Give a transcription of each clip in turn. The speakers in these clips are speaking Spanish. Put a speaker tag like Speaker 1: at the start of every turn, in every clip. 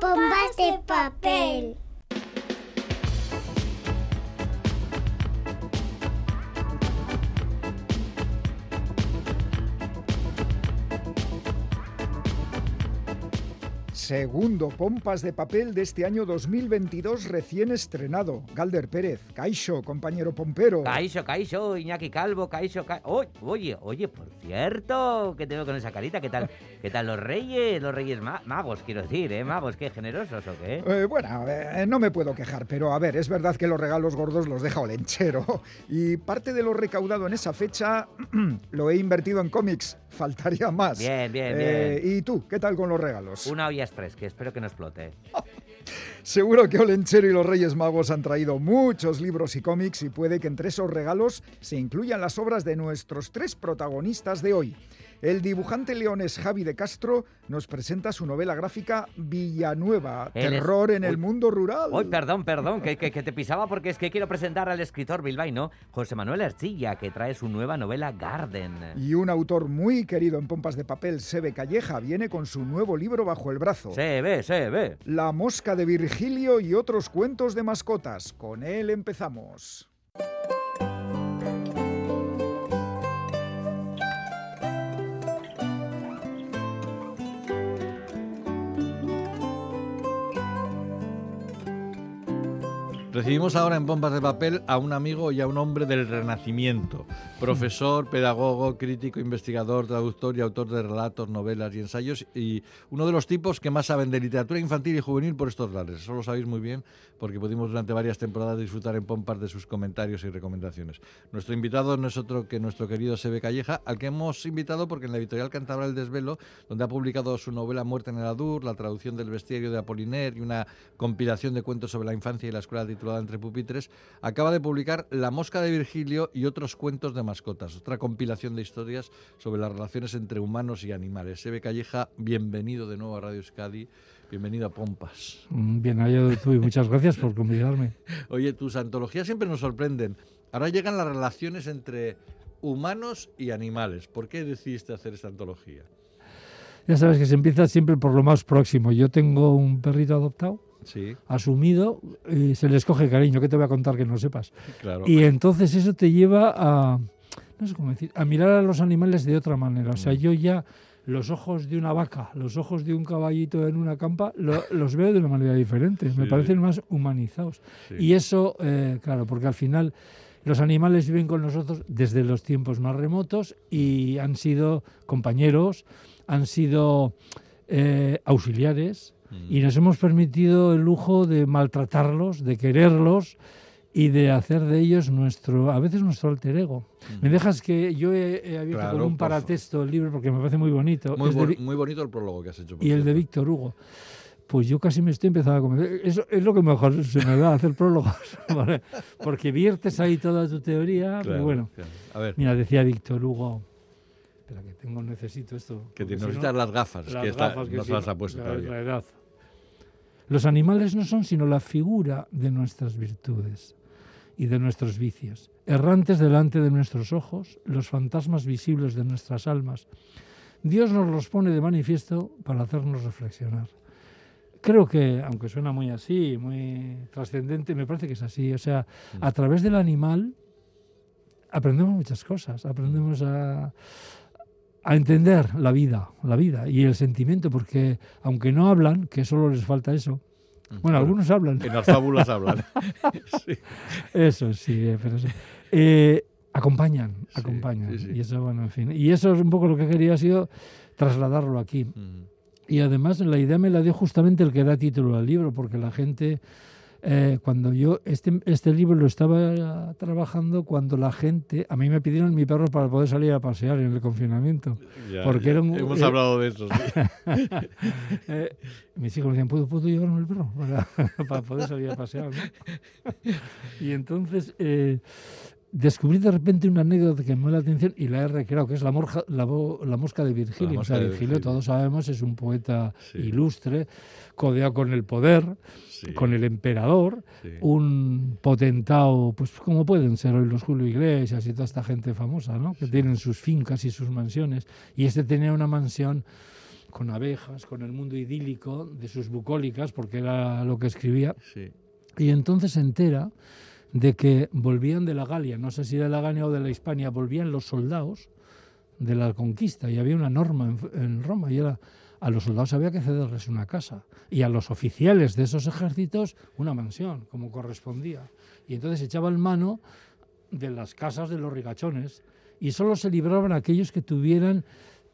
Speaker 1: pompas de papel.
Speaker 2: Segundo Pompas de Papel de este año 2022 recién estrenado. Galder Pérez, Caixo, compañero pompero.
Speaker 3: Caixo, Caixo, Iñaki Calvo, Caixo, Ca... Oh, oye, oye, por cierto, ¿qué tengo con esa carita? ¿Qué tal, qué tal los reyes? Los reyes ma- magos, quiero decir, ¿eh? Magos, qué generosos o qué?
Speaker 2: Eh, bueno, eh, no me puedo quejar, pero a ver, es verdad que los regalos gordos los deja Olenchero. Y parte de lo recaudado en esa fecha lo he invertido en cómics. Faltaría más.
Speaker 3: Bien, bien,
Speaker 2: Eh,
Speaker 3: bien.
Speaker 2: ¿Y tú? ¿Qué tal con los regalos?
Speaker 3: Una olla express, que espero que no explote.
Speaker 2: Seguro que Olenchero y los Reyes Magos han traído muchos libros y cómics y puede que entre esos regalos se incluyan las obras de nuestros tres protagonistas de hoy. El dibujante leones Javi de Castro nos presenta su novela gráfica Villanueva,
Speaker 3: es-
Speaker 2: Terror en el mundo rural.
Speaker 3: Uy, perdón, perdón, que, que- que te pisaba porque es que quiero presentar al escritor bilbaíno José Manuel Ercilla, que trae su nueva novela Garden.
Speaker 2: Y un autor muy querido en pompas de papel, Sebe Calleja, viene con su nuevo libro bajo el brazo.
Speaker 3: Se ve, se ve.
Speaker 2: La mosca de Virgilio y otros cuentos de mascotas. Con él empezamos.
Speaker 4: Recibimos ahora en Bombas de Papel a un amigo y a un hombre del Renacimiento, profesor, pedagogo, crítico, investigador, traductor y autor de relatos, novelas y ensayos, y uno de los tipos que más saben de literatura infantil y juvenil por estos lares. Eso lo sabéis muy bien porque pudimos durante varias temporadas disfrutar en Pompas de sus comentarios y recomendaciones. Nuestro invitado no es otro que nuestro querido Sebe Calleja, al que hemos invitado porque en la editorial Cantabria El Desvelo, donde ha publicado su novela Muerte en el Adur, la traducción del bestiario de Apoliner y una compilación de cuentos sobre la infancia y la escuela titulada Entre pupitres, acaba de publicar La mosca de Virgilio y otros cuentos de mascotas, otra compilación de historias sobre las relaciones entre humanos y animales. Sebe Calleja, bienvenido de nuevo a Radio Euskadi, bienvenido a Pompas.
Speaker 5: Mm, Bien hallado tú y muchas gracias por convidarme.
Speaker 4: Oye, tus antologías siempre nos sorprenden. Ahora llegan las relaciones entre humanos y animales. ¿Por qué decidiste hacer esta antología?
Speaker 5: Ya sabes que se empieza siempre por lo más próximo. Yo tengo un perrito adoptado,
Speaker 4: Sí,
Speaker 5: asumido, y se le escoge cariño, que te voy a contar que no sepas.
Speaker 4: claro.
Speaker 5: Y entonces eso te lleva a, no sé cómo decir, a mirar a los animales de otra manera. O sea,
Speaker 4: Mm.
Speaker 5: yo ya los ojos de una vaca, los ojos de un caballito en una campa, lo- los veo de una manera diferente. Me parecen más humanizados.
Speaker 4: Sí.
Speaker 5: Y eso, eh, claro, porque al final los animales viven con nosotros desde los tiempos más remotos y han sido compañeros, han sido eh, auxiliares
Speaker 4: Mm.
Speaker 5: y nos hemos permitido el lujo de maltratarlos, de quererlos y de hacer de ellos nuestro, a veces nuestro alter ego. Me dejas que yo he, he abierto
Speaker 4: Claro,
Speaker 5: como un paratexto el libro porque me parece muy bonito.
Speaker 4: Muy,
Speaker 5: de
Speaker 4: bo-
Speaker 5: Vi-
Speaker 4: muy bonito el prólogo que has hecho. por
Speaker 5: y el de
Speaker 4: cierto.
Speaker 5: Víctor Hugo. Pues yo casi me estoy empezando a convencer. Eso es lo que mejor se me da, hacer prólogos. Porque viertes ahí toda tu teoría. pero
Speaker 4: Claro,
Speaker 5: bueno,
Speaker 4: claro. A ver,
Speaker 5: mira, decía Víctor Hugo. Espera, que tengo, necesito esto.
Speaker 4: que te
Speaker 5: porque si no-
Speaker 4: necesitas las gafas,
Speaker 5: las
Speaker 4: que esta-
Speaker 5: gafas que
Speaker 4: no se las ha puesto
Speaker 5: la-
Speaker 4: todavía.
Speaker 5: la edad. Los animales no son sino la figura de nuestras virtudes y de nuestros vicios, errantes delante de nuestros ojos, los fantasmas visibles de nuestras almas. Dios nos los pone de manifiesto para hacernos reflexionar. Creo que, aunque suena muy así, muy trascendente, me parece que es así. O sea, a través del animal aprendemos muchas cosas, aprendemos a, a entender la vida, la vida y el sentimiento, porque aunque no hablan, que solo les falta eso, bueno, algunos hablan,
Speaker 4: En las fábulas hablan. Sí.
Speaker 5: eso sí, eh, pero sí. Eh, acompañan,
Speaker 4: Sí,
Speaker 5: acompañan.
Speaker 4: sí.
Speaker 5: Y eso, bueno, en fin. Y eso es un poco lo que quería ha sido trasladarlo aquí.
Speaker 4: Mm.
Speaker 5: Y además la idea me la dio justamente el que da título al libro, porque la gente, eh, cuando yo, este, este libro lo estaba trabajando cuando la gente, a mí me pidieron mi perro para poder salir a pasear en el confinamiento.
Speaker 4: Ya,
Speaker 5: Porque
Speaker 4: ya.
Speaker 5: era un-
Speaker 4: Hemos
Speaker 5: eh,
Speaker 4: hablado de eso, sí.
Speaker 5: Eh, mis hijos me decían, ¿puedo, ¿puedo llevarme el perro? Para, para poder salir a pasear. ¿no? y entonces eh, descubrí de repente una anécdota que me llamó la atención y la he recreado, que es la, morja, la, la mosca de Virgilio.
Speaker 4: La
Speaker 5: o sea,
Speaker 4: mosca
Speaker 5: Virgilio,
Speaker 4: Virgilio.
Speaker 5: todos sabemos, es un poeta
Speaker 4: Sí.
Speaker 5: ilustre, codeado con el poder,
Speaker 4: Sí,
Speaker 5: con el emperador,
Speaker 4: sí.
Speaker 5: un potentado, pues como pueden ser hoy los Julio Iglesias y toda esta gente famosa, ¿no? Que tienen sus fincas y sus mansiones. Y este tenía una mansión con abejas, con el mundo idílico de sus bucólicas, porque era lo que escribía. Y entonces se entera de que volvían de la Galia, no sé si de la Galia o de la Hispania, volvían los soldados de la conquista y había una norma en, en Roma y era a los soldados había que cederles una casa y a los oficiales de esos ejércitos una mansión, como correspondía. Y entonces echaban mano de las casas de los rigachones y solo se libraban aquellos que tuvieran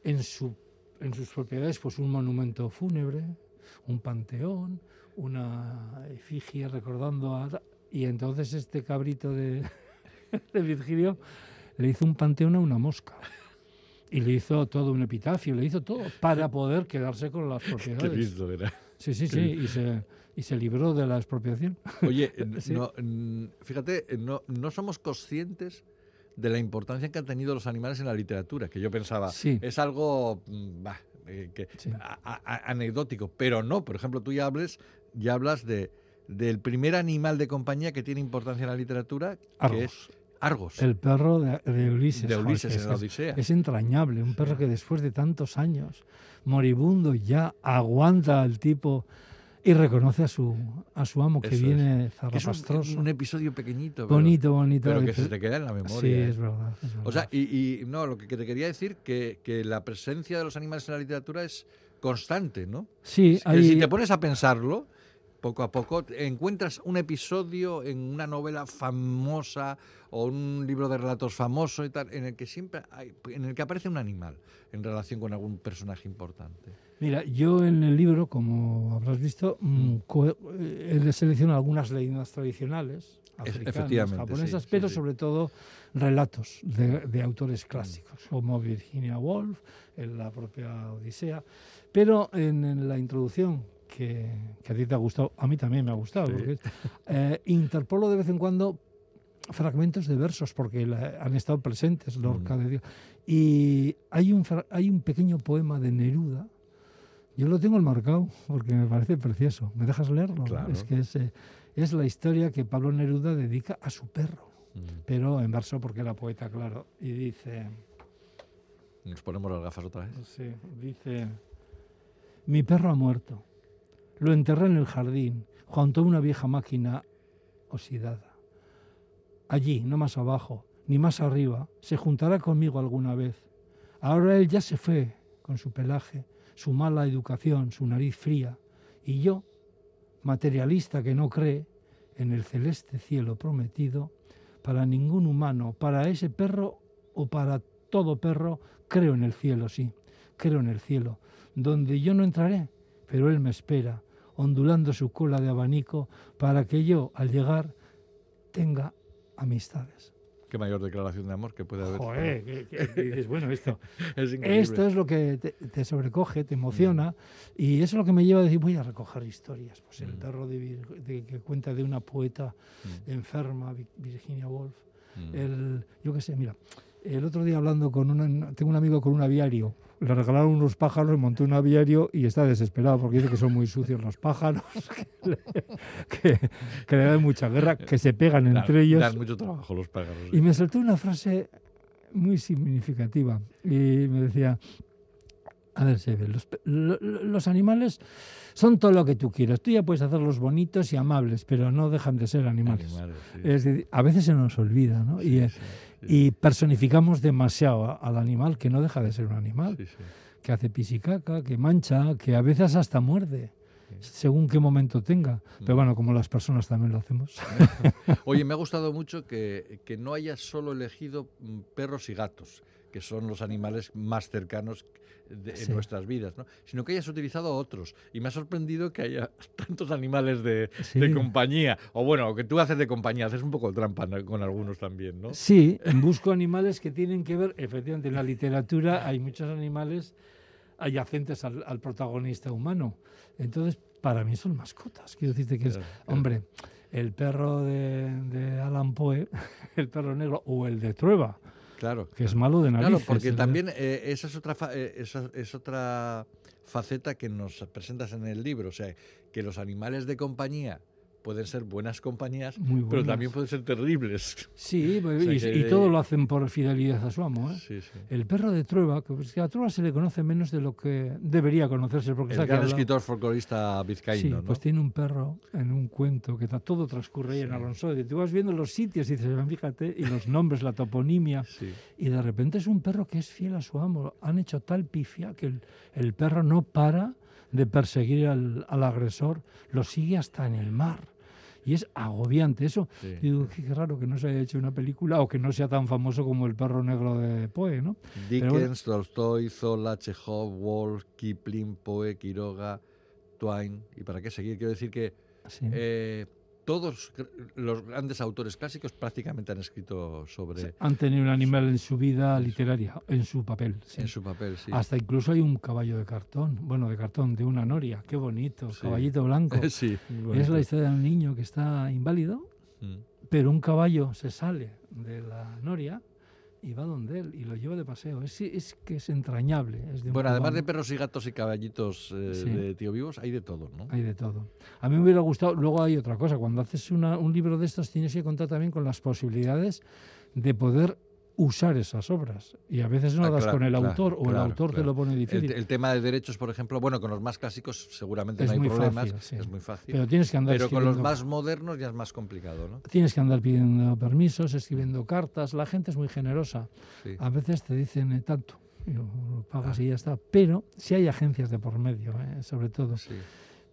Speaker 5: en, su, en sus propiedades pues un monumento fúnebre, un panteón, una efigie recordando a... Y entonces este cabrito de, de Virgilio le hizo un panteón a una mosca. Y le hizo todo un epitafio, le hizo todo para poder quedarse con las
Speaker 4: Qué
Speaker 5: propiedades.
Speaker 4: lindo era.
Speaker 5: Sí, sí, sí, y se, y se libró de la expropiación.
Speaker 4: Oye,
Speaker 5: Sí.
Speaker 4: no, fíjate, no, no somos conscientes de la importancia que han tenido los animales en la literatura, que yo pensaba,
Speaker 5: Sí.
Speaker 4: es algo mm, bah, eh, que-
Speaker 5: Sí.
Speaker 4: a- a- anecdótico, pero no, por ejemplo, tú ya hablas, ya hablas de, del primer animal de compañía que tiene importancia en la literatura, que
Speaker 5: Argos.
Speaker 4: es Argos,
Speaker 5: El perro de, de Ulises.
Speaker 4: de Ulises
Speaker 5: que
Speaker 4: en
Speaker 5: es-
Speaker 4: la Odisea.
Speaker 5: Es entrañable, un perro que después de tantos años, moribundo, ya aguanta al tipo y reconoce a su, a su amo que
Speaker 4: Eso es.
Speaker 5: viene
Speaker 4: Que es un- un, episodio pequeñito, pero-
Speaker 5: bonito, bonito.
Speaker 4: pero que se te queda en la memoria.
Speaker 5: Sí,
Speaker 4: ¿eh?
Speaker 5: es verdad. es
Speaker 4: O sea,
Speaker 5: verdad.
Speaker 4: y, y no, lo que, te quería decir, que, que la presencia de los animales en la literatura es constante, ¿no?
Speaker 5: sí,
Speaker 4: Es
Speaker 5: hay,
Speaker 4: si te pones a pensarlo, poco a poco, encuentras un episodio en una novela famosa o un libro de relatos famoso y tal, en el que siempre hay, en el que aparece un animal en relación con algún personaje importante.
Speaker 5: Mira, yo en el libro, como habrás visto, mm, co- eh, he seleccionado algunas leyendas tradicionales, africanas, japonesas,
Speaker 4: sí, sí,
Speaker 5: pero
Speaker 4: sí.
Speaker 5: sobre todo relatos de, de autores clásicos, como Virginia Woolf, en la propia Odisea. Pero en, en la introducción, que, que a ti te ha gustado, a mí también me ha gustado,
Speaker 4: Sí.
Speaker 5: porque eh, interpolo de vez en cuando fragmentos de versos, porque la- han estado presentes, Lorca
Speaker 4: Mm.
Speaker 5: de Dios. Y hay un, hay un pequeño poema de Neruda, yo lo tengo enmarcado porque me parece precioso. ¿Me dejas leerlo?
Speaker 4: Claro.
Speaker 5: Es que es, eh, es la historia que Pablo Neruda dedica a su perro, pero en verso porque era poeta, claro. Y dice,
Speaker 4: Nos ponemos las gafas otra vez.
Speaker 5: sí, dice, mi perro ha muerto. Lo enterré en el jardín, junto a una vieja máquina oxidada. Allí, no más abajo, ni más arriba, se juntará conmigo alguna vez. Ahora él ya se fue con su pelaje, su mala educación, su nariz fría, y yo, materialista que no cree en el celeste cielo prometido, para ningún humano, para ese perro o para todo perro, creo en el cielo, sí, creo en el cielo, donde yo no entraré, pero él me espera, ondulando su cola de abanico, para que yo, al llegar, tenga amistades.
Speaker 4: Qué mayor declaración de amor que puede haber.
Speaker 5: Joder, que- que- dices, bueno, esto,
Speaker 4: Es
Speaker 5: esto es lo que te, te sobrecoge, te emociona, y eso es lo que me lleva a decir, voy a recoger historias. Pues el
Speaker 4: Mm.
Speaker 5: perro de de- que cuenta de una poeta
Speaker 4: Mm,
Speaker 5: enferma, Vi- Virginia Woolf.
Speaker 4: mm.
Speaker 5: El, yo qué sé, mira, el otro día hablando con una, tengo un amigo con un aviario, le regalaron unos pájaros, montó un aviario y está desesperado porque dice que son muy sucios los pájaros, que le, que- que le dan mucha guerra, que se pegan
Speaker 4: Dan-
Speaker 5: entre ellos.
Speaker 4: Dan mucho trabajo los pájaros.
Speaker 5: Y me soltó una frase muy significativa y me decía, a ver, Sebe, los, animales son todo lo que tú quieras, tú ya puedes hacerlos bonitos y amables, pero no dejan de ser animales.
Speaker 4: Animales, sí.
Speaker 5: Es decir, a veces se nos olvida, ¿no? y, eh,
Speaker 4: sí,
Speaker 5: y personificamos demasiado al animal, que no deja de ser un animal,
Speaker 4: sí, sí.
Speaker 5: que hace pisicaca, que mancha, que a veces hasta muerde, según qué momento tenga. Pero
Speaker 4: Mm.
Speaker 5: bueno, como las personas también lo hacemos.
Speaker 4: Oye, me ha gustado mucho que, que no hayas solo elegido mm, perros y gatos, que son los animales más cercanos de- en
Speaker 5: Sí.
Speaker 4: nuestras vidas, ¿no? sino que hayas utilizado otros. Y me ha sorprendido que haya tantos animales de,
Speaker 5: Sí.
Speaker 4: de compañía. O bueno, que tú haces de compañía, haces un poco trampa con algunos también, ¿no?
Speaker 5: Sí, busco animales que tienen que ver, efectivamente, en la literatura hay muchos animales adyacentes al, al protagonista humano. Entonces, para mí son mascotas. Quiero decirte que es,
Speaker 4: Claro, claro.
Speaker 5: hombre, el perro de, de Alan Poe, el perro negro, o el de Trueba,
Speaker 4: Claro.
Speaker 5: que es malo de narices.
Speaker 4: Claro, porque también eh, esa es otra fa- eh, esa es otra faceta que nos presentas en el libro, o sea, que los animales de compañía pueden ser buenas compañías,
Speaker 5: Muy
Speaker 4: pero
Speaker 5: buenas.
Speaker 4: también pueden ser terribles.
Speaker 5: Sí,
Speaker 4: O sea
Speaker 5: y,
Speaker 4: que-
Speaker 5: y todo lo hacen por fidelidad a su amo. ¿eh?
Speaker 4: Sí, sí.
Speaker 5: El perro de Trueba, que, pues, a Trueba se le conoce menos de lo que debería conocerse, porque
Speaker 4: El gran escritor folclorista
Speaker 5: Sí,
Speaker 4: vizcaíno, ¿no?
Speaker 5: pues tiene un perro en un cuento que todo transcurre ahí en Alonso. Y tú vas viendo los sitios y dices, "Ah, fíjate, y los nombres, la toponimia.
Speaker 4: Sí.
Speaker 5: Y de repente es un perro que es fiel a su amo. Han hecho tal pifia que el, el perro no para de perseguir al, al agresor, lo sigue hasta en el mar. Y es agobiante eso.
Speaker 4: Sí.
Speaker 5: Digo, qué raro que no se haya hecho una película o que no sea tan famoso como el perro negro de Poe, ¿no? Pero bueno.
Speaker 4: Dickens, Tolstoy, Zola, Chekhov, Wolf, Kipling, Poe, Quiroga, Twain. ¿Y para qué seguir? Quiero decir que
Speaker 5: Sí.
Speaker 4: eh, todos los grandes autores clásicos prácticamente han escrito sobre
Speaker 5: Han tenido un animal en su vida literaria, en su papel. sí.
Speaker 4: en su papel, sí.
Speaker 5: Hasta incluso hay un caballo de cartón, bueno, de cartón, de una noria, qué bonito,
Speaker 4: Sí.
Speaker 5: caballito blanco.
Speaker 4: sí,
Speaker 5: es la historia de un niño que está inválido,
Speaker 4: Mm.
Speaker 5: pero un caballo se sale de la noria y va donde él y lo lleva de paseo. Es, es que es entrañable. Es de un
Speaker 4: Bueno, además de perros y gatos y caballitos eh,
Speaker 5: Sí.
Speaker 4: de tío vivos, hay de todo, ¿no?
Speaker 5: Hay de todo. A mí me hubiera gustado, luego hay otra cosa, cuando haces una- un libro de estos tienes que contar también con las posibilidades de poder usar esas obras. Y a veces no
Speaker 4: Ah,
Speaker 5: das
Speaker 4: claro,
Speaker 5: con el
Speaker 4: claro,
Speaker 5: autor o el
Speaker 4: claro,
Speaker 5: autor te lo pone difícil.
Speaker 4: el tema de derechos, por ejemplo, bueno, con los más clásicos seguramente
Speaker 5: Es
Speaker 4: no hay problemas,
Speaker 5: fácil, sí.
Speaker 4: es muy fácil.
Speaker 5: pero tienes que andar
Speaker 4: Pero con los más modernos ya es más complicado, ¿no?
Speaker 5: Tienes que andar pidiendo permisos, escribiendo cartas. La gente es muy generosa.
Speaker 4: Sí.
Speaker 5: A veces te dicen eh, tanto. y lo, lo pagas y ya está. Pero si hay agencias de por medio, eh, sobre todo.
Speaker 4: Sí.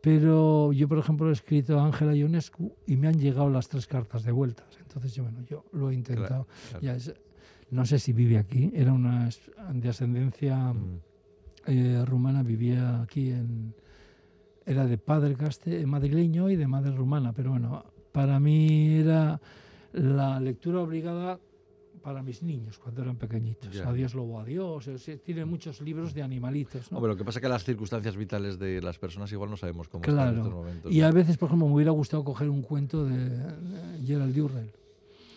Speaker 5: Pero yo, por ejemplo, he escrito a Ángela Ionescu y me han llegado las tres cartas de vueltas. Entonces, yo, bueno, yo lo he intentado.
Speaker 4: claro.
Speaker 5: Ya es- no sé si vive aquí. Era una de ascendencia
Speaker 4: Mm.
Speaker 5: eh, rumana, vivía aquí en... Era de padre caste, madrileño y de madre rumana. Pero bueno, para mí era la lectura obligada para mis niños cuando eran pequeñitos. Adiós lobo, adiós. tiene muchos libros de animalitos. ¿no?
Speaker 4: Hombre, lo que pasa es que las circunstancias vitales de las personas igual no sabemos cómo están en estos momentos.
Speaker 5: Y
Speaker 4: ¿no?
Speaker 5: a veces, por ejemplo, me hubiera gustado coger un cuento de, de Gerald Durrell,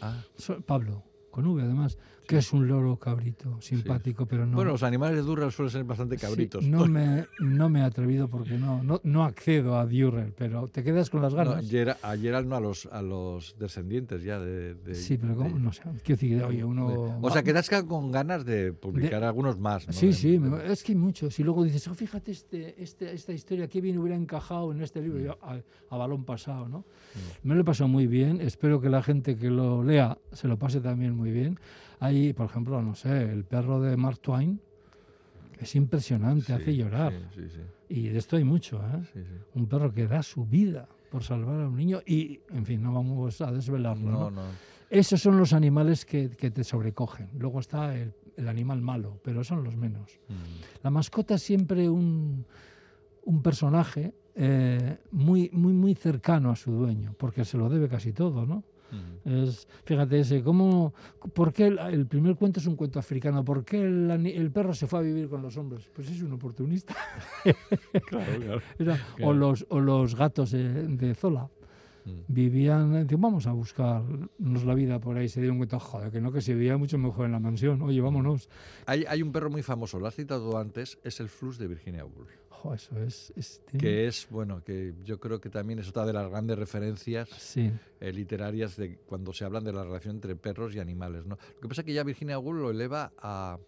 Speaker 4: Ah,
Speaker 5: Pablo, con V además, que es un loro cabrito, simpático, pero no.
Speaker 4: Bueno, los animales de Durrell suelen ser bastante
Speaker 5: Sí,
Speaker 4: cabritos.
Speaker 5: no, me, no me he atrevido porque no, no, no accedo a Durrell, pero te quedas con las
Speaker 4: No,
Speaker 5: ganas.
Speaker 4: Gera- a Gerald no, a los, a los descendientes ya de... de-
Speaker 5: sí, pero
Speaker 4: de-
Speaker 5: ¿cómo? no sé. Quiero decir, oye, uno.
Speaker 4: de- o sea, quedas con ganas de publicar algunos más. ¿no?
Speaker 5: Sí,
Speaker 4: De-
Speaker 5: sí,
Speaker 4: de-
Speaker 5: me- es que hay muchos. Y luego dices, oh, fíjate este, este, esta historia, qué bien hubiera encajado en este libro,
Speaker 4: Mm.
Speaker 5: Yo, a, a balón pasado, ¿no? Me lo he pasado muy bien, espero que la gente que lo lea se lo pase también muy bien. Hay, por ejemplo, no sé, el perro de Mark Twain, es impresionante,
Speaker 4: Sí,
Speaker 5: hace llorar.
Speaker 4: Sí, sí, sí,
Speaker 5: Y de esto hay mucho, ¿eh? Un perro que da su vida por salvar a un niño y, en fin, no vamos a desvelarlo,
Speaker 4: No,
Speaker 5: ¿no?
Speaker 4: no.
Speaker 5: Esos son los animales que, que te sobrecogen. Luego está el, el animal malo, pero son los menos.
Speaker 4: Mm.
Speaker 5: La mascota es siempre un, un personaje eh, muy, muy, muy cercano a su dueño, porque se lo debe casi todo, ¿no? Es, fíjate ese, ¿cómo, ¿por qué el, el primer cuento es un cuento africano? ¿Por qué el, perro se fue a vivir con los hombres? Pues es un oportunista.
Speaker 4: Claro, claro.
Speaker 5: Era-
Speaker 4: Claro.
Speaker 5: O, los, o los gatos de, de Zola.
Speaker 4: Mm.
Speaker 5: Vivían, vamos a buscarnos la vida por ahí. Se dieron cuenta, joder, que no, que se vivía mucho mejor en la mansión. Oye, vámonos.
Speaker 4: Hay, hay un perro muy famoso, lo has citado antes, es el flus de Virginia Woolf.
Speaker 5: Jo, eso es.
Speaker 4: Que es, bueno, que yo creo que también es otra de las grandes referencias
Speaker 5: Sí.
Speaker 4: eh, literarias de cuando se hablan de la relación entre perros y animales. ¿no? Lo que pasa es que ya Virginia Woolf lo eleva a,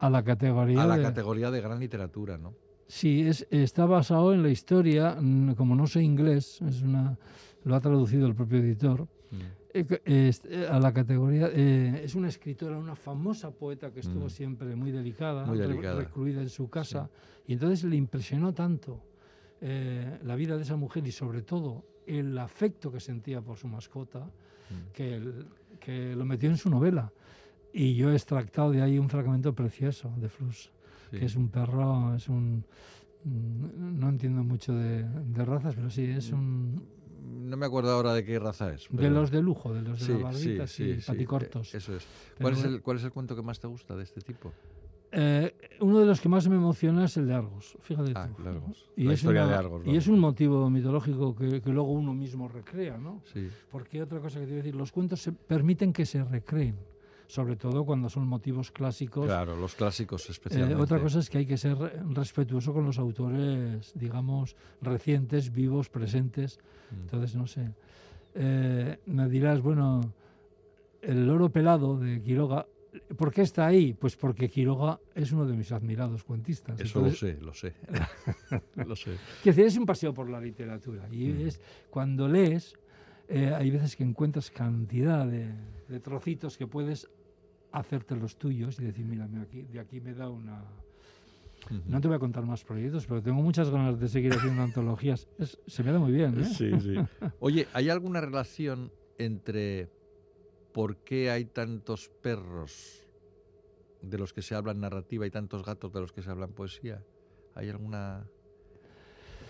Speaker 5: A la categoría.
Speaker 4: a la
Speaker 5: de-
Speaker 4: categoría de gran literatura. ¿no?
Speaker 5: Sí, es, está basado en la historia, como no sé inglés, es una, lo ha traducido el propio editor,
Speaker 4: Mm.
Speaker 5: Que- es, eh, a la categoría, eh, es una escritora, una famosa poeta que estuvo
Speaker 4: Mm.
Speaker 5: siempre muy delicada,
Speaker 4: Muy delicada.
Speaker 5: recluida en su casa, y entonces le impresionó tanto eh, la vida de esa mujer y sobre todo el afecto que sentía por su mascota,
Speaker 4: Mm.
Speaker 5: que, el- que lo metió en su novela. Y yo he extractado de ahí un fragmento precioso de Flus
Speaker 4: Sí.
Speaker 5: que es un perro, es un... mm, No entiendo mucho de, de razas, pero sí, es un...
Speaker 4: No me acuerdo ahora de qué raza es.
Speaker 5: De los de lujo, de los de
Speaker 4: Sí,
Speaker 5: la barbita, sí,
Speaker 4: sí, sí,
Speaker 5: paticortos.
Speaker 4: Eso es.
Speaker 5: Pero
Speaker 4: ¿Cuál es, el, ¿Cuál es el cuento que más te gusta de este tipo?
Speaker 5: Eh, uno de los que más me emociona es el de Argos, fíjate
Speaker 4: Ah,
Speaker 5: tú.
Speaker 4: Argos.
Speaker 5: Y es una-
Speaker 4: de Argos.
Speaker 5: Y es un motivo mitológico que, que luego uno mismo recrea, ¿no?
Speaker 4: Sí.
Speaker 5: Porque otra cosa que te iba a decir, los cuentos se permiten que se recreen. Sobre todo cuando son motivos clásicos.
Speaker 4: Claro, los clásicos
Speaker 5: Eh,
Speaker 4: especialmente.
Speaker 5: otra cosa es que hay que ser respetuoso con los autores, digamos, recientes, vivos, presentes.
Speaker 4: Mm.
Speaker 5: Entonces, no sé. Eh, me dirás, bueno, el loro pelado de Quiroga, ¿por qué está ahí? Pues porque Quiroga es uno de mis admirados cuentistas.
Speaker 4: Eso
Speaker 5: Entonces,
Speaker 4: lo sé, lo sé. lo sé.
Speaker 5: Quiero decir, es un paseo por la literatura. Y
Speaker 4: Mm.
Speaker 5: es cuando lees, eh, hay veces que encuentras cantidad de, de trocitos que puedes hacerte los tuyos y decir, mira, aquí, de aquí me da una... No te voy a contar más proyectos, pero tengo muchas ganas de seguir haciendo antologías. Es- se me da muy bien, ¿eh?
Speaker 4: Sí, sí. Oye, ¿hay alguna relación entre por qué hay tantos perros de los que se habla en narrativa y tantos gatos de los que se habla en poesía? ¿Hay alguna...?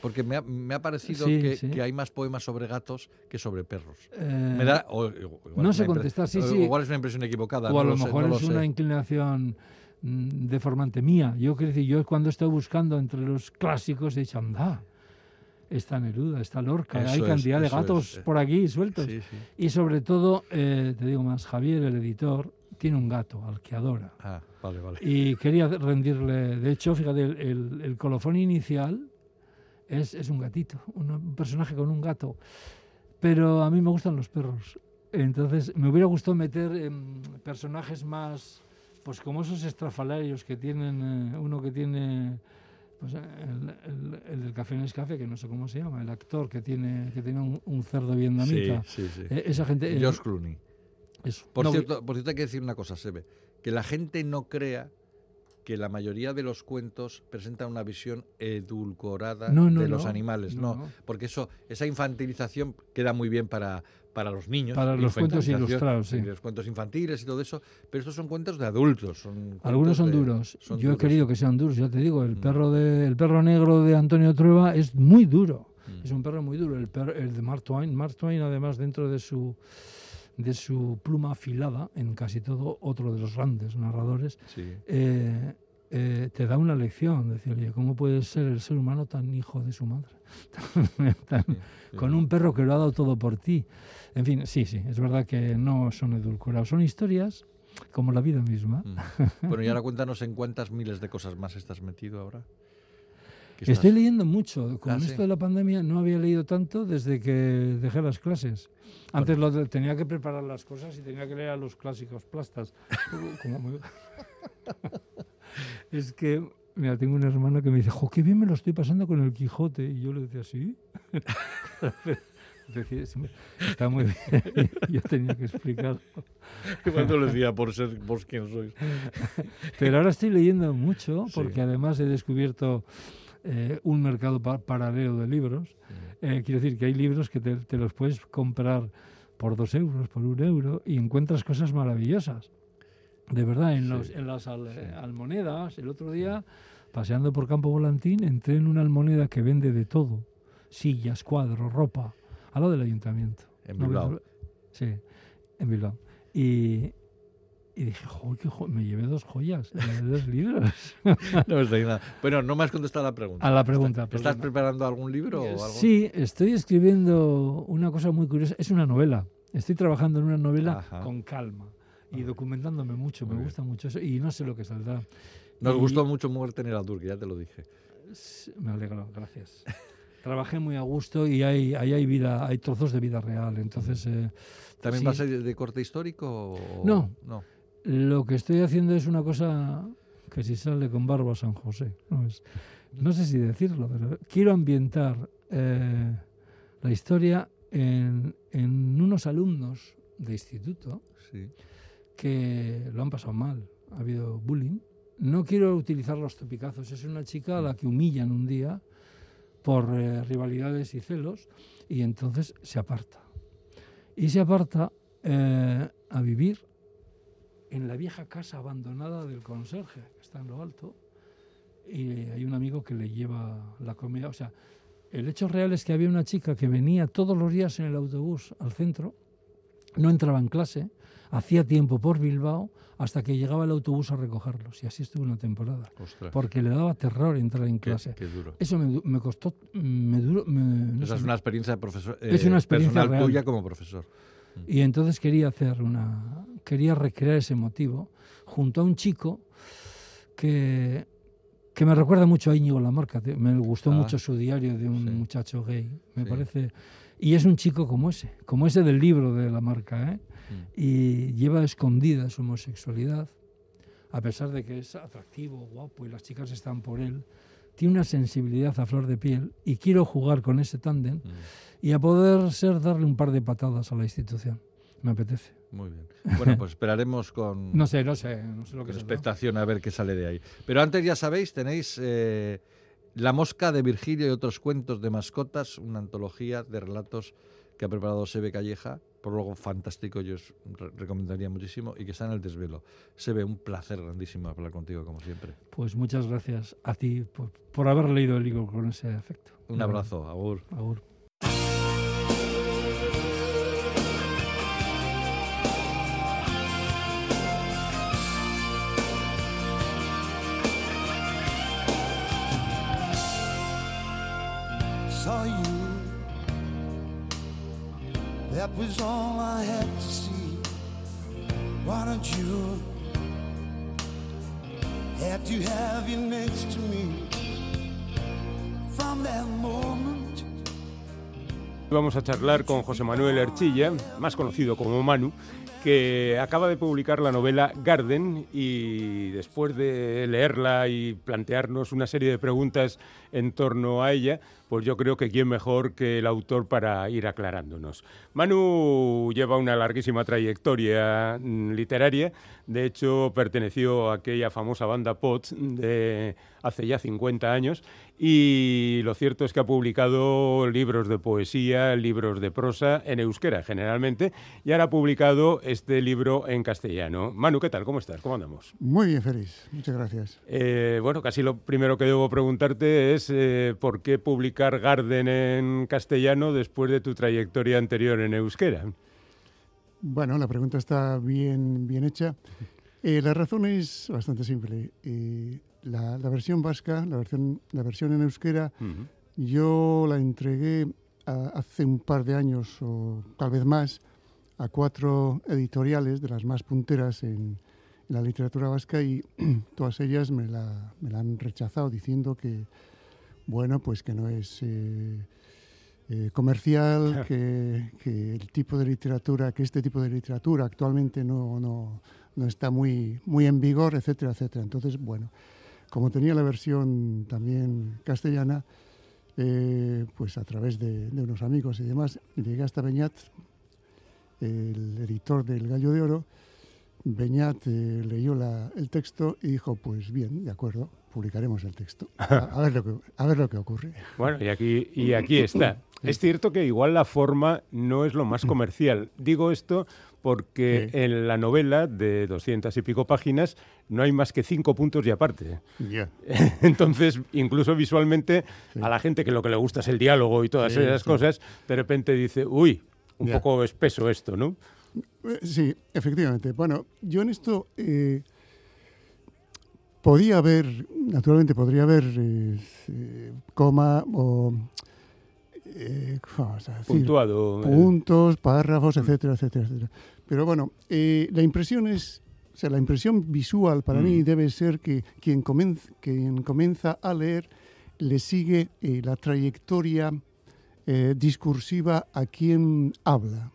Speaker 4: Porque me ha, me ha parecido
Speaker 5: Sí,
Speaker 4: que,
Speaker 5: sí.
Speaker 4: que hay más poemas sobre gatos que sobre perros.
Speaker 5: Eh,
Speaker 4: Me da, o- igual
Speaker 5: no sé contestar, sí,
Speaker 4: o-
Speaker 5: sí.
Speaker 4: Igual es una impresión equivocada.
Speaker 5: o a
Speaker 4: no
Speaker 5: lo
Speaker 4: sé,
Speaker 5: mejor
Speaker 4: no lo
Speaker 5: es una
Speaker 4: sé.
Speaker 5: inclinación mm, deformante mía. Yo quiero decir, yo cuando estoy buscando entre los clásicos he dicho, anda, está Neruda, está Lorca, hay
Speaker 4: Eso es,
Speaker 5: cantidad de gatos
Speaker 4: es, eh.
Speaker 5: por aquí sueltos.
Speaker 4: Sí, sí.
Speaker 5: Y sobre todo, eh, te digo más, Javier, el editor, tiene un gato al que adora.
Speaker 4: Ah, vale, vale.
Speaker 5: Y quería rendirle, de hecho, fíjate, el, el- el colofón inicial es, es un gatito, un personaje con un gato. Pero a mí me gustan los perros. Entonces, me hubiera gustado meter em, personajes más, pues como esos estrafalarios que tienen, eh, uno que tiene, pues el, el- el del Café Nescafé, que no sé cómo se llama, el actor que tiene, que tiene un, un cerdo
Speaker 4: Sí,
Speaker 5: vietnamita.
Speaker 4: sí, sí.
Speaker 5: Eh, esa gente... eh,
Speaker 4: George Clooney.
Speaker 5: eso.
Speaker 4: Por,
Speaker 5: No,
Speaker 4: cierto, por cierto, hay que decir una cosa, Sebe, que la gente no crea que la mayoría de los cuentos presentan una visión edulcorada
Speaker 5: No, no,
Speaker 4: de los
Speaker 5: no.
Speaker 4: animales, no, porque eso, esa infantilización queda muy bien para, para los niños.
Speaker 5: Para los cuentos ilustrados, sí.
Speaker 4: Los cuentos infantiles y todo eso, pero estos son cuentos de adultos. Son
Speaker 5: Algunos son
Speaker 4: de-
Speaker 5: duros.
Speaker 4: son
Speaker 5: Yo he querido que sean duros, ya te digo, el
Speaker 4: Mm.
Speaker 5: perro de el perro negro de Antonio Trueba es muy duro.
Speaker 4: Mm.
Speaker 5: Es un perro muy duro. El, perro- el de Mark Twain, Mark Twain además dentro de su de su pluma afilada en casi todo otro de los grandes narradores
Speaker 4: Sí.
Speaker 5: eh, eh, te da una lección, decir, oye, ¿cómo puede ser el ser humano tan hijo de su madre? Tan-
Speaker 4: sí.
Speaker 5: con un perro que lo ha dado todo por ti. En fin, sí, sí, es verdad que no son edulcorados, son historias como la vida misma.
Speaker 4: Mm. Bueno, y ahora cuéntanos en cuántas miles de cosas más estás metido ahora. ¿Qué
Speaker 5: Estoy
Speaker 4: estás-
Speaker 5: leyendo mucho. Con
Speaker 4: Ah, sí.
Speaker 5: esto de la pandemia no había leído tanto desde que dejé las clases. Antes lo de- tenía que preparar las cosas y tenía que leer a los clásicos plastas. Como me- es que, mira, tengo un hermano que me dice, jo, qué bien me lo estoy pasando con el Quijote. Y yo le decía, ¿sí? Decía, "Sí, está muy bien. yo tenía que explicar.
Speaker 4: ¿Cuánto lo decía por ser vos quien sois?
Speaker 5: Pero ahora estoy leyendo mucho
Speaker 4: Sí.
Speaker 5: porque además he descubierto eh, un mercado pa- paralelo de libros. Eh, quiero decir que hay libros que te, te los puedes comprar por dos euros, por un euro y encuentras cosas maravillosas. De verdad, en,
Speaker 4: Sí,
Speaker 5: los, en las al-
Speaker 4: sí.
Speaker 5: almonedas, el otro día, paseando por Campo Volantín, entré en una almoneda que vende de todo. Sillas, cuadros, ropa, al lado del ayuntamiento.
Speaker 4: En
Speaker 5: No,
Speaker 4: Bilbao.
Speaker 5: Sí, en Bilbao. Y, y dije, "Jo, qué jo-". me llevé dos joyas, me llevé dos libros.
Speaker 4: No diciendo nada. Bueno, no me has contestado la pregunta.
Speaker 5: A la pregunta.
Speaker 4: ¿Estás
Speaker 5: perdona.
Speaker 4: preparando algún libro o algo?
Speaker 5: Sí, estoy escribiendo una cosa muy curiosa. Es una novela. Estoy trabajando en una novela
Speaker 4: Ajá.
Speaker 5: con calma y documentándome mucho.
Speaker 4: Muy
Speaker 5: me
Speaker 4: bien.
Speaker 5: gusta mucho eso y no sé lo que saldrá.
Speaker 4: Nos
Speaker 5: Y-
Speaker 4: gustó mucho Muerte en el Adur, ya te lo dije.
Speaker 5: Me alegro, gracias. Trabajé muy a gusto y hay, ahí hay vida, hay trozos de vida real. Entonces, eh,
Speaker 4: ¿También
Speaker 5: sí.
Speaker 4: va a ser de corte histórico? o-
Speaker 5: No.
Speaker 4: no.
Speaker 5: Lo que estoy haciendo es una cosa que si sale con barba San José. No, es- no sé si decirlo, pero quiero ambientar eh, la historia en, en unos alumnos de instituto
Speaker 4: Sí.
Speaker 5: Que lo han pasado mal. Ha habido bullying. No quiero utilizar los topicazos. Es una chica a la que humillan un día por eh, rivalidades y celos y entonces se aparta. Y se aparta eh, a vivir en la vieja casa abandonada del conserje, que está en lo alto, y hay un amigo que le lleva la comida. O sea, el hecho real es que había una chica que venía todos los días en el autobús al centro, no entraba en clase, hacía tiempo por Bilbao, hasta que llegaba el autobús a recogerlos. Y así estuvo una temporada,
Speaker 4: Ostras.
Speaker 5: porque le daba terror entrar en clase.
Speaker 4: qué duro.
Speaker 5: Eso me, me costó, me duro, me- no
Speaker 4: Esa es una experiencia de profesor,
Speaker 5: Es
Speaker 4: eh,
Speaker 5: una experiencia
Speaker 4: personal
Speaker 5: real.
Speaker 4: tuya como profesor.
Speaker 5: Y entonces quería hacer una, quería recrear ese motivo junto a un chico que, que me recuerda mucho a Íñigo Lamarca. Me gustó
Speaker 4: Ah,
Speaker 5: mucho su diario de un
Speaker 4: sí.
Speaker 5: muchacho gay. Me
Speaker 4: Sí.
Speaker 5: parece. Y es un chico como ese, como ese del libro de Lamarca, ¿eh?
Speaker 4: Mm.
Speaker 5: Y lleva escondida su homosexualidad, a pesar de que es atractivo, guapo y las chicas están por él. Tiene una sensibilidad a flor de piel y quiero jugar con ese tándem
Speaker 4: Mm.
Speaker 5: y a poder ser darle un par de patadas a la institución. Me apetece.
Speaker 4: Muy bien. Bueno, pues esperaremos con,
Speaker 5: No sé, no sé, no sé lo que
Speaker 4: con expectación a ver qué sale de ahí. Pero antes, ya sabéis, tenéis eh, La Mosca de Virgilio y otros cuentos de mascotas, una antología de relatos que ha preparado Sebe Calleja, prólogo fantástico, yo os re- recomendaría muchísimo, y que está en el desvelo. Sebe, un placer grandísimo hablar contigo, como siempre.
Speaker 5: Pues muchas gracias a ti por, por haber leído el libro con ese afecto.
Speaker 4: Un abrazo, Agur.
Speaker 5: Agur.
Speaker 6: Was all I had to see. Why don't you to have next to me? From that moment.
Speaker 7: Vamos a charlar con José Manuel Erchilla, más conocido como Manu, que acaba de publicar la novela Garden y después de leerla y plantearnos una serie de preguntas en torno a ella, pues yo creo que quién mejor que el autor para ir aclarándonos. Manu lleva una larguísima trayectoria literaria, de hecho perteneció a aquella famosa banda Pot de hace ya 50 años y lo cierto es que ha publicado libros de poesía, libros de prosa en euskera generalmente y ahora ha publicado este libro en castellano. Manu, ¿qué tal? ¿Cómo estás? ¿Cómo andamos?
Speaker 8: Muy bien, feliz. Muchas gracias.
Speaker 7: Eh, bueno, casi lo primero que debo preguntarte es eh, por qué publicar Garden en castellano después de tu trayectoria anterior en euskera.
Speaker 8: Bueno, la pregunta está bien, bien hecha. Eh, la razón es bastante simple. Eh, la, la versión vasca, la versión, la versión en euskera,
Speaker 7: Ujú.
Speaker 8: yo la entregué a- hace un par de años o tal vez más a cuatro editoriales de las más punteras en, en la literatura vasca y todas ellas me la, me la han rechazado diciendo que, bueno, pues que no es eh, eh, comercial, que, que el tipo de literatura, que este tipo de literatura actualmente no, no, no está muy, muy en vigor, etcétera, etcétera. Entonces, bueno, como tenía la versión también castellana, eh, pues a través de, de unos amigos y demás, llegué hasta Beñat, el editor del Gallo de Oro. Beñat eh, leyó la- el texto y dijo, pues bien, de acuerdo, publicaremos el texto. A, a ver, lo que, a ver lo que ocurre.
Speaker 7: Bueno, y aquí, y aquí está. Es cierto que igual la forma no es lo más comercial. Digo esto porque
Speaker 8: Sí.
Speaker 7: en la novela de doscientas y pico páginas no hay más que cinco puntos y aparte. Entonces, incluso visualmente,
Speaker 8: Sí.
Speaker 7: a la gente que lo que le gusta es el diálogo y todas esas cosas, de repente dice, uy, un
Speaker 8: Ya.
Speaker 7: poco espeso esto, ¿no?
Speaker 8: Eh, Sí, efectivamente. Bueno, yo en esto eh, podía haber, naturalmente podría haber eh, coma o eh, vamos a decir,
Speaker 7: Puntuado. eh,
Speaker 8: puntos, párrafos, etcétera, etcétera, etcétera. Pero bueno, la impresión es, o sea, la impresión visual para mí
Speaker 7: Mm.
Speaker 8: debe ser que quien comienza, quien comienza a leer le sigue la trayectoria eh, discursiva a quien habla.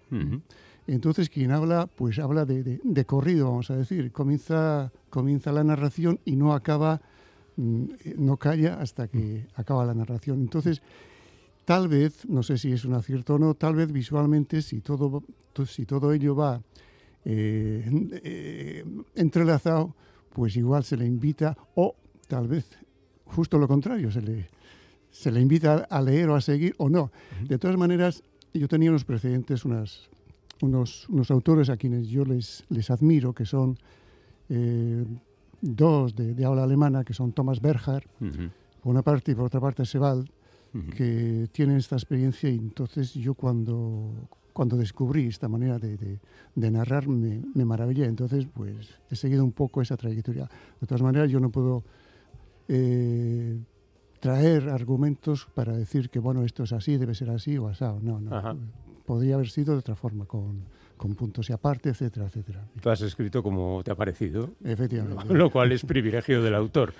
Speaker 8: Entonces quien habla, pues habla de, de- de corrido, vamos a decir. Comienza, comienza la narración y no acaba, mm, no calla hasta que acaba la narración. Entonces, tal vez, no sé si es un acierto o no, tal vez visualmente, si todo, to- si todo ello va eh, eh, entrelazado, pues igual se le invita, o tal vez justo lo contrario, se le, se le invita a leer o a seguir o no. De todas maneras, yo tenía unos precedentes, unas, unos, unos autores a quienes yo les, les admiro, que son eh, dos de, de habla alemana, que son Thomas Berger, por una parte, y por otra parte Sebald, que tienen esta experiencia y entonces yo cuando, cuando descubrí esta manera de, de- de narrar me, me maravillé. Entonces, pues he seguido un poco esa trayectoria. De todas maneras, yo no puedo eh, traer argumentos para decir que, bueno, esto es así, debe ser así o así. No, no.
Speaker 7: Ajá.
Speaker 8: Podría haber sido de otra forma con, con puntos y aparte, etcétera, etcétera.
Speaker 7: Tú has escrito como te ha parecido,
Speaker 8: Efectivamente.
Speaker 7: lo cual es privilegio del autor.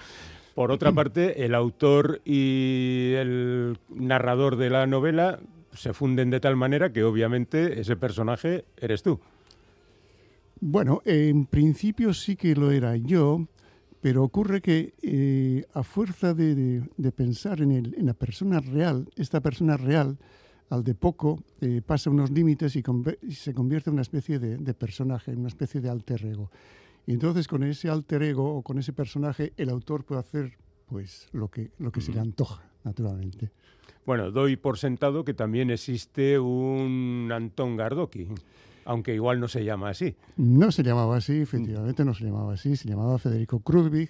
Speaker 7: Por otra parte, el autor y el narrador de la novela se funden de tal manera que obviamente ese personaje eres tú.
Speaker 8: Bueno, en principio sí que lo era yo, pero ocurre que eh, a fuerza de, de- de pensar en, el- en la persona real, esta persona real, al de poco, eh, pasa unos límites y se convierte en una especie de, de personaje, en una especie de alter ego. Y entonces con ese alter ego o con ese personaje, el autor puede hacer pues lo que, lo que se le antoja, naturalmente.
Speaker 7: Bueno, doy por sentado que también existe un Antón Gardoki, aunque igual no se llama así.
Speaker 8: No se llamaba así, efectivamente no se llamaba así, se llamaba Federico Krudwig.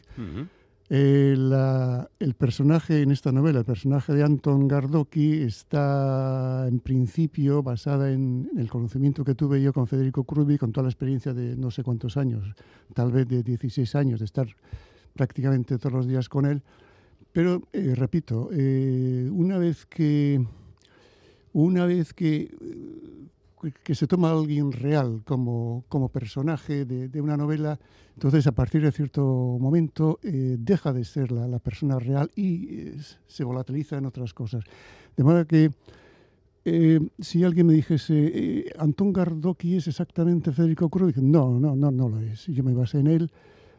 Speaker 8: Eh, la- el personaje en esta novela, el personaje de Anton Gardoki, está en principio basada en, el conocimiento que tuve yo con Federico Krudwig, con toda la experiencia de no sé cuántos años, tal vez de 16 años, de estar prácticamente todos los días con él. Pero, eh, repito, eh, una vez que una vez que, que se toma a alguien real como, como personaje de, de una novela, entonces a partir de cierto momento eh, deja de ser la, la persona real y eh, se volatiliza en otras cosas. De manera que eh, si alguien me dijese, eh, Antón Gardoki es exactamente Federico Cruz, no, no, no, no lo es. Yo me basé en él.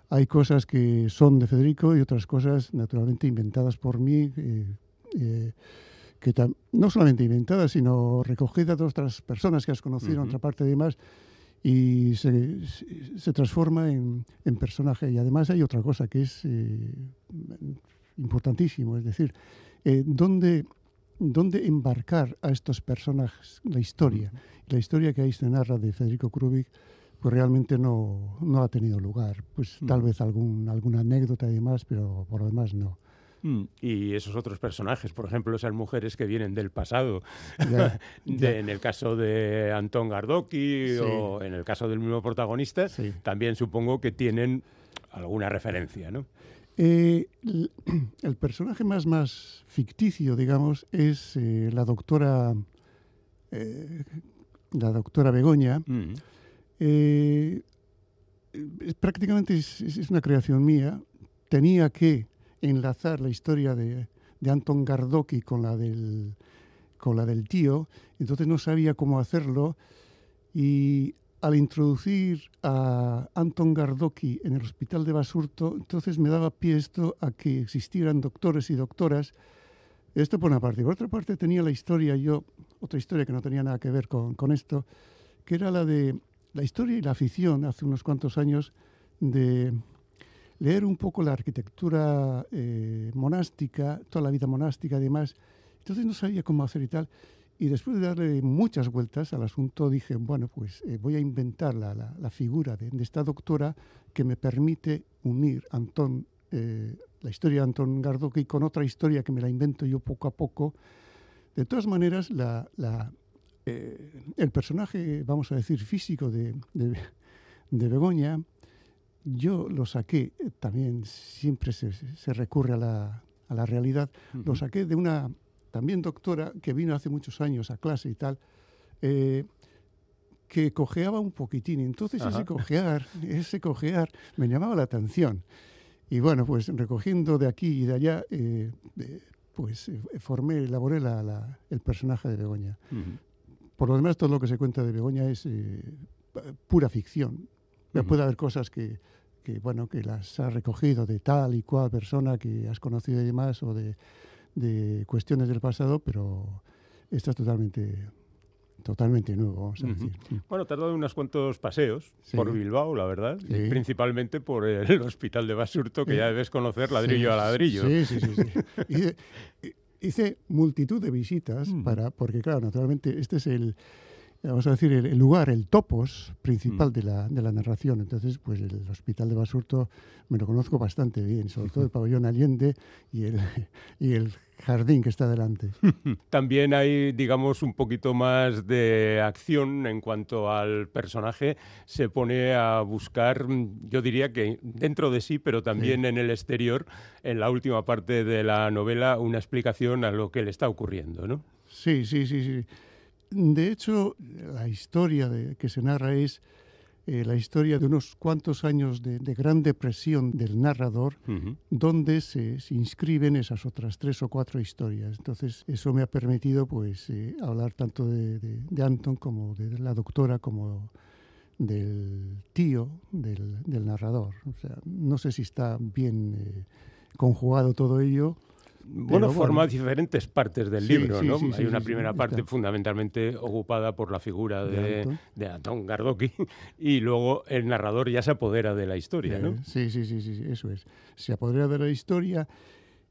Speaker 8: Hay cosas que son de Federico y otras cosas naturalmente inventadas por mí. eh, eh, que no solamente inventadas, sino recogidas de otras personas que has conocido en
Speaker 7: Ujú.
Speaker 8: otra parte y demás, y se, se- transforma en, en personaje. Y además hay otra cosa que es eh, importantísimo, es decir, eh, ¿dónde, dónde embarcar a estos personajes, la historia. La historia que ahí se narra de Federico Krubik, pues realmente no, no ha tenido lugar. Pues tal
Speaker 7: Ujú.
Speaker 8: vez algún, alguna anécdota y demás, pero por lo demás no.
Speaker 7: Mm. Y esos otros personajes, por ejemplo, esas mujeres que vienen del pasado, de- en el caso de Antón Gardoki
Speaker 8: Sí.
Speaker 7: o en el caso del mismo protagonista,
Speaker 8: Sí.
Speaker 7: también supongo que tienen alguna referencia, ¿no?
Speaker 8: Eh, el personaje más, más ficticio, digamos, es eh, la doctora eh, la doctora Begoña.
Speaker 7: Mm.
Speaker 8: Es- prácticamente es una creación mía. Tenía que enlazar la historia de, de Anton Gardoki con la del con la del tío, entonces no sabía cómo hacerlo y al introducir a Anton Gardoki en el hospital de Basurto, entonces me daba pie esto a que existieran doctores y doctoras. Esto por una parte. Por otra parte tenía la historia, yo, otra historia que no tenía nada que ver con, con esto, que era la de la historia y la afición hace unos cuantos años de leer un poco la arquitectura eh, monástica, toda la vida monástica y demás. Entonces no sabía cómo hacer y tal. Y después de darle muchas vueltas al asunto, dije, bueno, pues eh, voy a inventar la, figura de, esta doctora que me permite unir Antón, eh, la historia de Antón Gardoki con otra historia que me la invento yo poco a poco. De todas maneras, el personaje, vamos a decir, físico de, de Begoña, yo lo saqué, eh, también siempre se, se recurre a la, a la realidad, lo saqué de una también doctora que vino hace muchos años a clase y tal, eh, que cojeaba un poquitín. Entonces
Speaker 7: Ajá.
Speaker 8: ese cojear, ese cojear me llamaba la atención. Y bueno, pues recogiendo de aquí y de allá, eh, eh, pues formé, elaboré la- la- el personaje de Begoña. Por lo demás, todo lo que se cuenta de Begoña es eh, p- Puede haber cosas que, que, bueno, que las has recogido de tal y cual persona que has conocido y demás, o de, de cuestiones del pasado, pero esta es totalmente, totalmente nuevo, vamos a
Speaker 7: Ujú.
Speaker 8: decir. Sí.
Speaker 7: Bueno, te has dado unos cuantos paseos
Speaker 8: Sí.
Speaker 7: por Bilbao, la verdad, y principalmente por el hospital de Basurto, que
Speaker 8: Eh,
Speaker 7: ya debes conocer ladrillo
Speaker 8: Sí,
Speaker 7: a ladrillo.
Speaker 8: Sí, sí, sí. hice multitud de visitas
Speaker 7: Mm.
Speaker 8: para, porque claro, naturalmente este es el, vamos a decir, el, el lugar, el topos principal
Speaker 7: Mm.
Speaker 8: de, la, de la narración. Entonces, pues el hospital de Basurto me lo conozco bastante bien, sobre todo el pabellón Allende y el, y el jardín que está delante.
Speaker 7: También hay, digamos, un poquito más de acción en cuanto al personaje. Se pone a buscar, yo diría que dentro de sí, pero también en el exterior, en la última parte de la novela, una explicación a lo que le está ocurriendo, ¿no?
Speaker 8: Sí, sí, sí, sí. De hecho, la historia de, que se narra es eh, la historia de unos cuantos años de, de gran depresión del narrador, donde se, se inscriben esas otras tres o cuatro historias. Entonces, eso me ha permitido pues eh, hablar tanto de, de- de Anton como de la doctora, como del tío del, del narrador. O sea, no sé si está bien eh, conjugado todo ello.
Speaker 7: Bueno,
Speaker 8: bueno.
Speaker 7: forma diferentes partes del
Speaker 8: Sí,
Speaker 7: libro,
Speaker 8: sí,
Speaker 7: ¿no?
Speaker 8: sí,
Speaker 7: Hay una primera parte fundamentalmente ocupada por la figura
Speaker 8: De
Speaker 7: de,
Speaker 8: Anton.
Speaker 7: de Anton Gardoki y luego el narrador ya se apodera de la historia, ¿no?
Speaker 8: Sí, sí, sí, sí, sí, eso es. Se apodera de la historia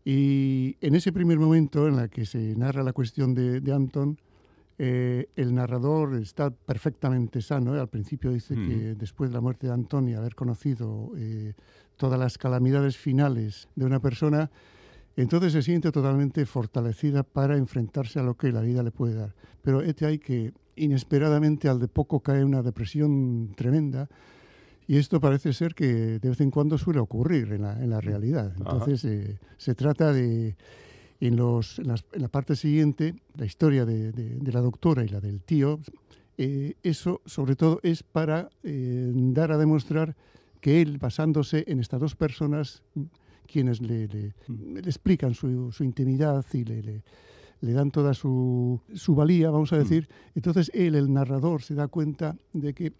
Speaker 8: y en ese primer momento en la que se narra la cuestión de, de Anton, eh, el narrador está perfectamente sano. ¿eh? Al principio dice
Speaker 7: Mm.
Speaker 8: que después de la muerte de Anton y haber conocido eh, todas las calamidades finales de una persona, entonces se siente totalmente fortalecida para enfrentarse a lo que la vida le puede dar. Pero este hay que inesperadamente al de poco cae una depresión tremenda y esto parece ser que de vez en cuando suele ocurrir en la, en la realidad. Entonces eh, se trata de, en, los, en, las- en la parte siguiente, la historia de, de- de la doctora y la del tío, eh, eso sobre todo es para eh, dar a demostrar que él, basándose en estas dos personas, quienes le, le- le explican su, su intimidad y le, le- le dan toda su, su valía, vamos a decir, entonces él, el narrador, se da cuenta de que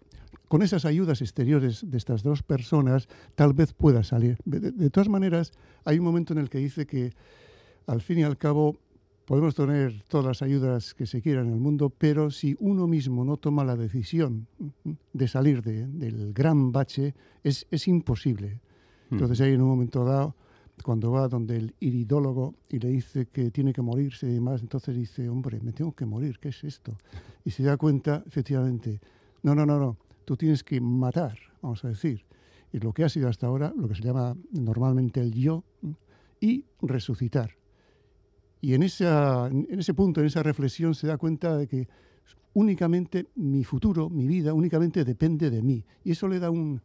Speaker 8: con esas ayudas exteriores de estas dos personas tal vez pueda salir. De, todas maneras, hay un momento en el que dice que al fin y al cabo podemos tener todas las ayudas que se quieran en el mundo, pero si uno mismo no toma la decisión mm, de salir de- del gran bache, es, es imposible. Entonces ahí en un momento dado, cuando va donde el iridólogo y le dice que tiene que morirse y demás, entonces dice, hombre, me tengo que morir, ¿qué es esto? Y se da cuenta, efectivamente, no, no, no, no, tú tienes que matar, vamos a decir, y lo que ha sido hasta ahora, lo que se llama normalmente el yo, y resucitar. Y en, esa, en ese punto, en esa reflexión, se da cuenta de que únicamente mi futuro, mi vida, únicamente depende de mí. Y eso le da un,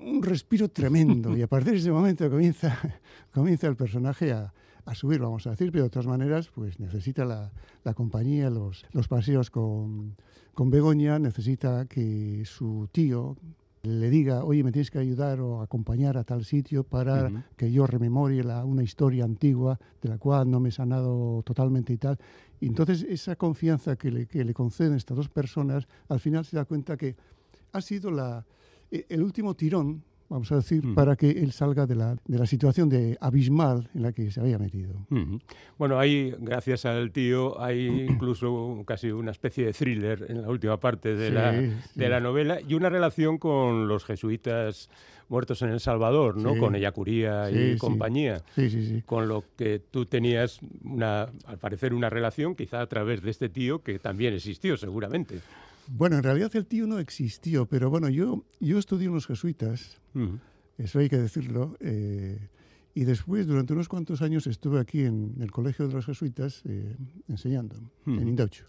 Speaker 8: un respiro tremendo. y a partir de ese momento comienza, comienza el personaje a, a subir, vamos a decir, pero de todas maneras, pues necesita la, la compañía, los, los paseos con, con Begoña, necesita que su tío le diga, oye, me tienes que ayudar o acompañar a tal sitio para que yo rememorie la- una historia antigua de la cual no me he sanado totalmente y tal. Y entonces esa confianza que le, que le conceden estas dos personas, al final se da cuenta que ha sido la, el último tirón, vamos a decir,
Speaker 7: Mm.
Speaker 8: para que él salga de la, de la situación de abismal en la que se había metido.
Speaker 7: Bueno, hay, gracias al tío, hay incluso casi una especie de thriller en la última parte de,
Speaker 8: Sí,
Speaker 7: la,
Speaker 8: sí.
Speaker 7: de la novela y una relación con los jesuitas muertos en El Salvador, ¿no?
Speaker 8: Sí.
Speaker 7: Con Ellacuría y
Speaker 8: sí.
Speaker 7: compañía.
Speaker 8: Sí, sí, sí.
Speaker 7: Con lo que tú tenías, una, al parecer, una relación, quizá a través de este tío, que también existió, seguramente.
Speaker 8: Bueno, en realidad el tío no existió, pero bueno, yo, yo estudié unos jesuitas,
Speaker 7: Ujú.
Speaker 8: eso hay que decirlo, eh, y después durante unos cuantos años estuve aquí en el Colegio de los Jesuitas eh, enseñando,
Speaker 7: Ujú.
Speaker 8: en Indaucho.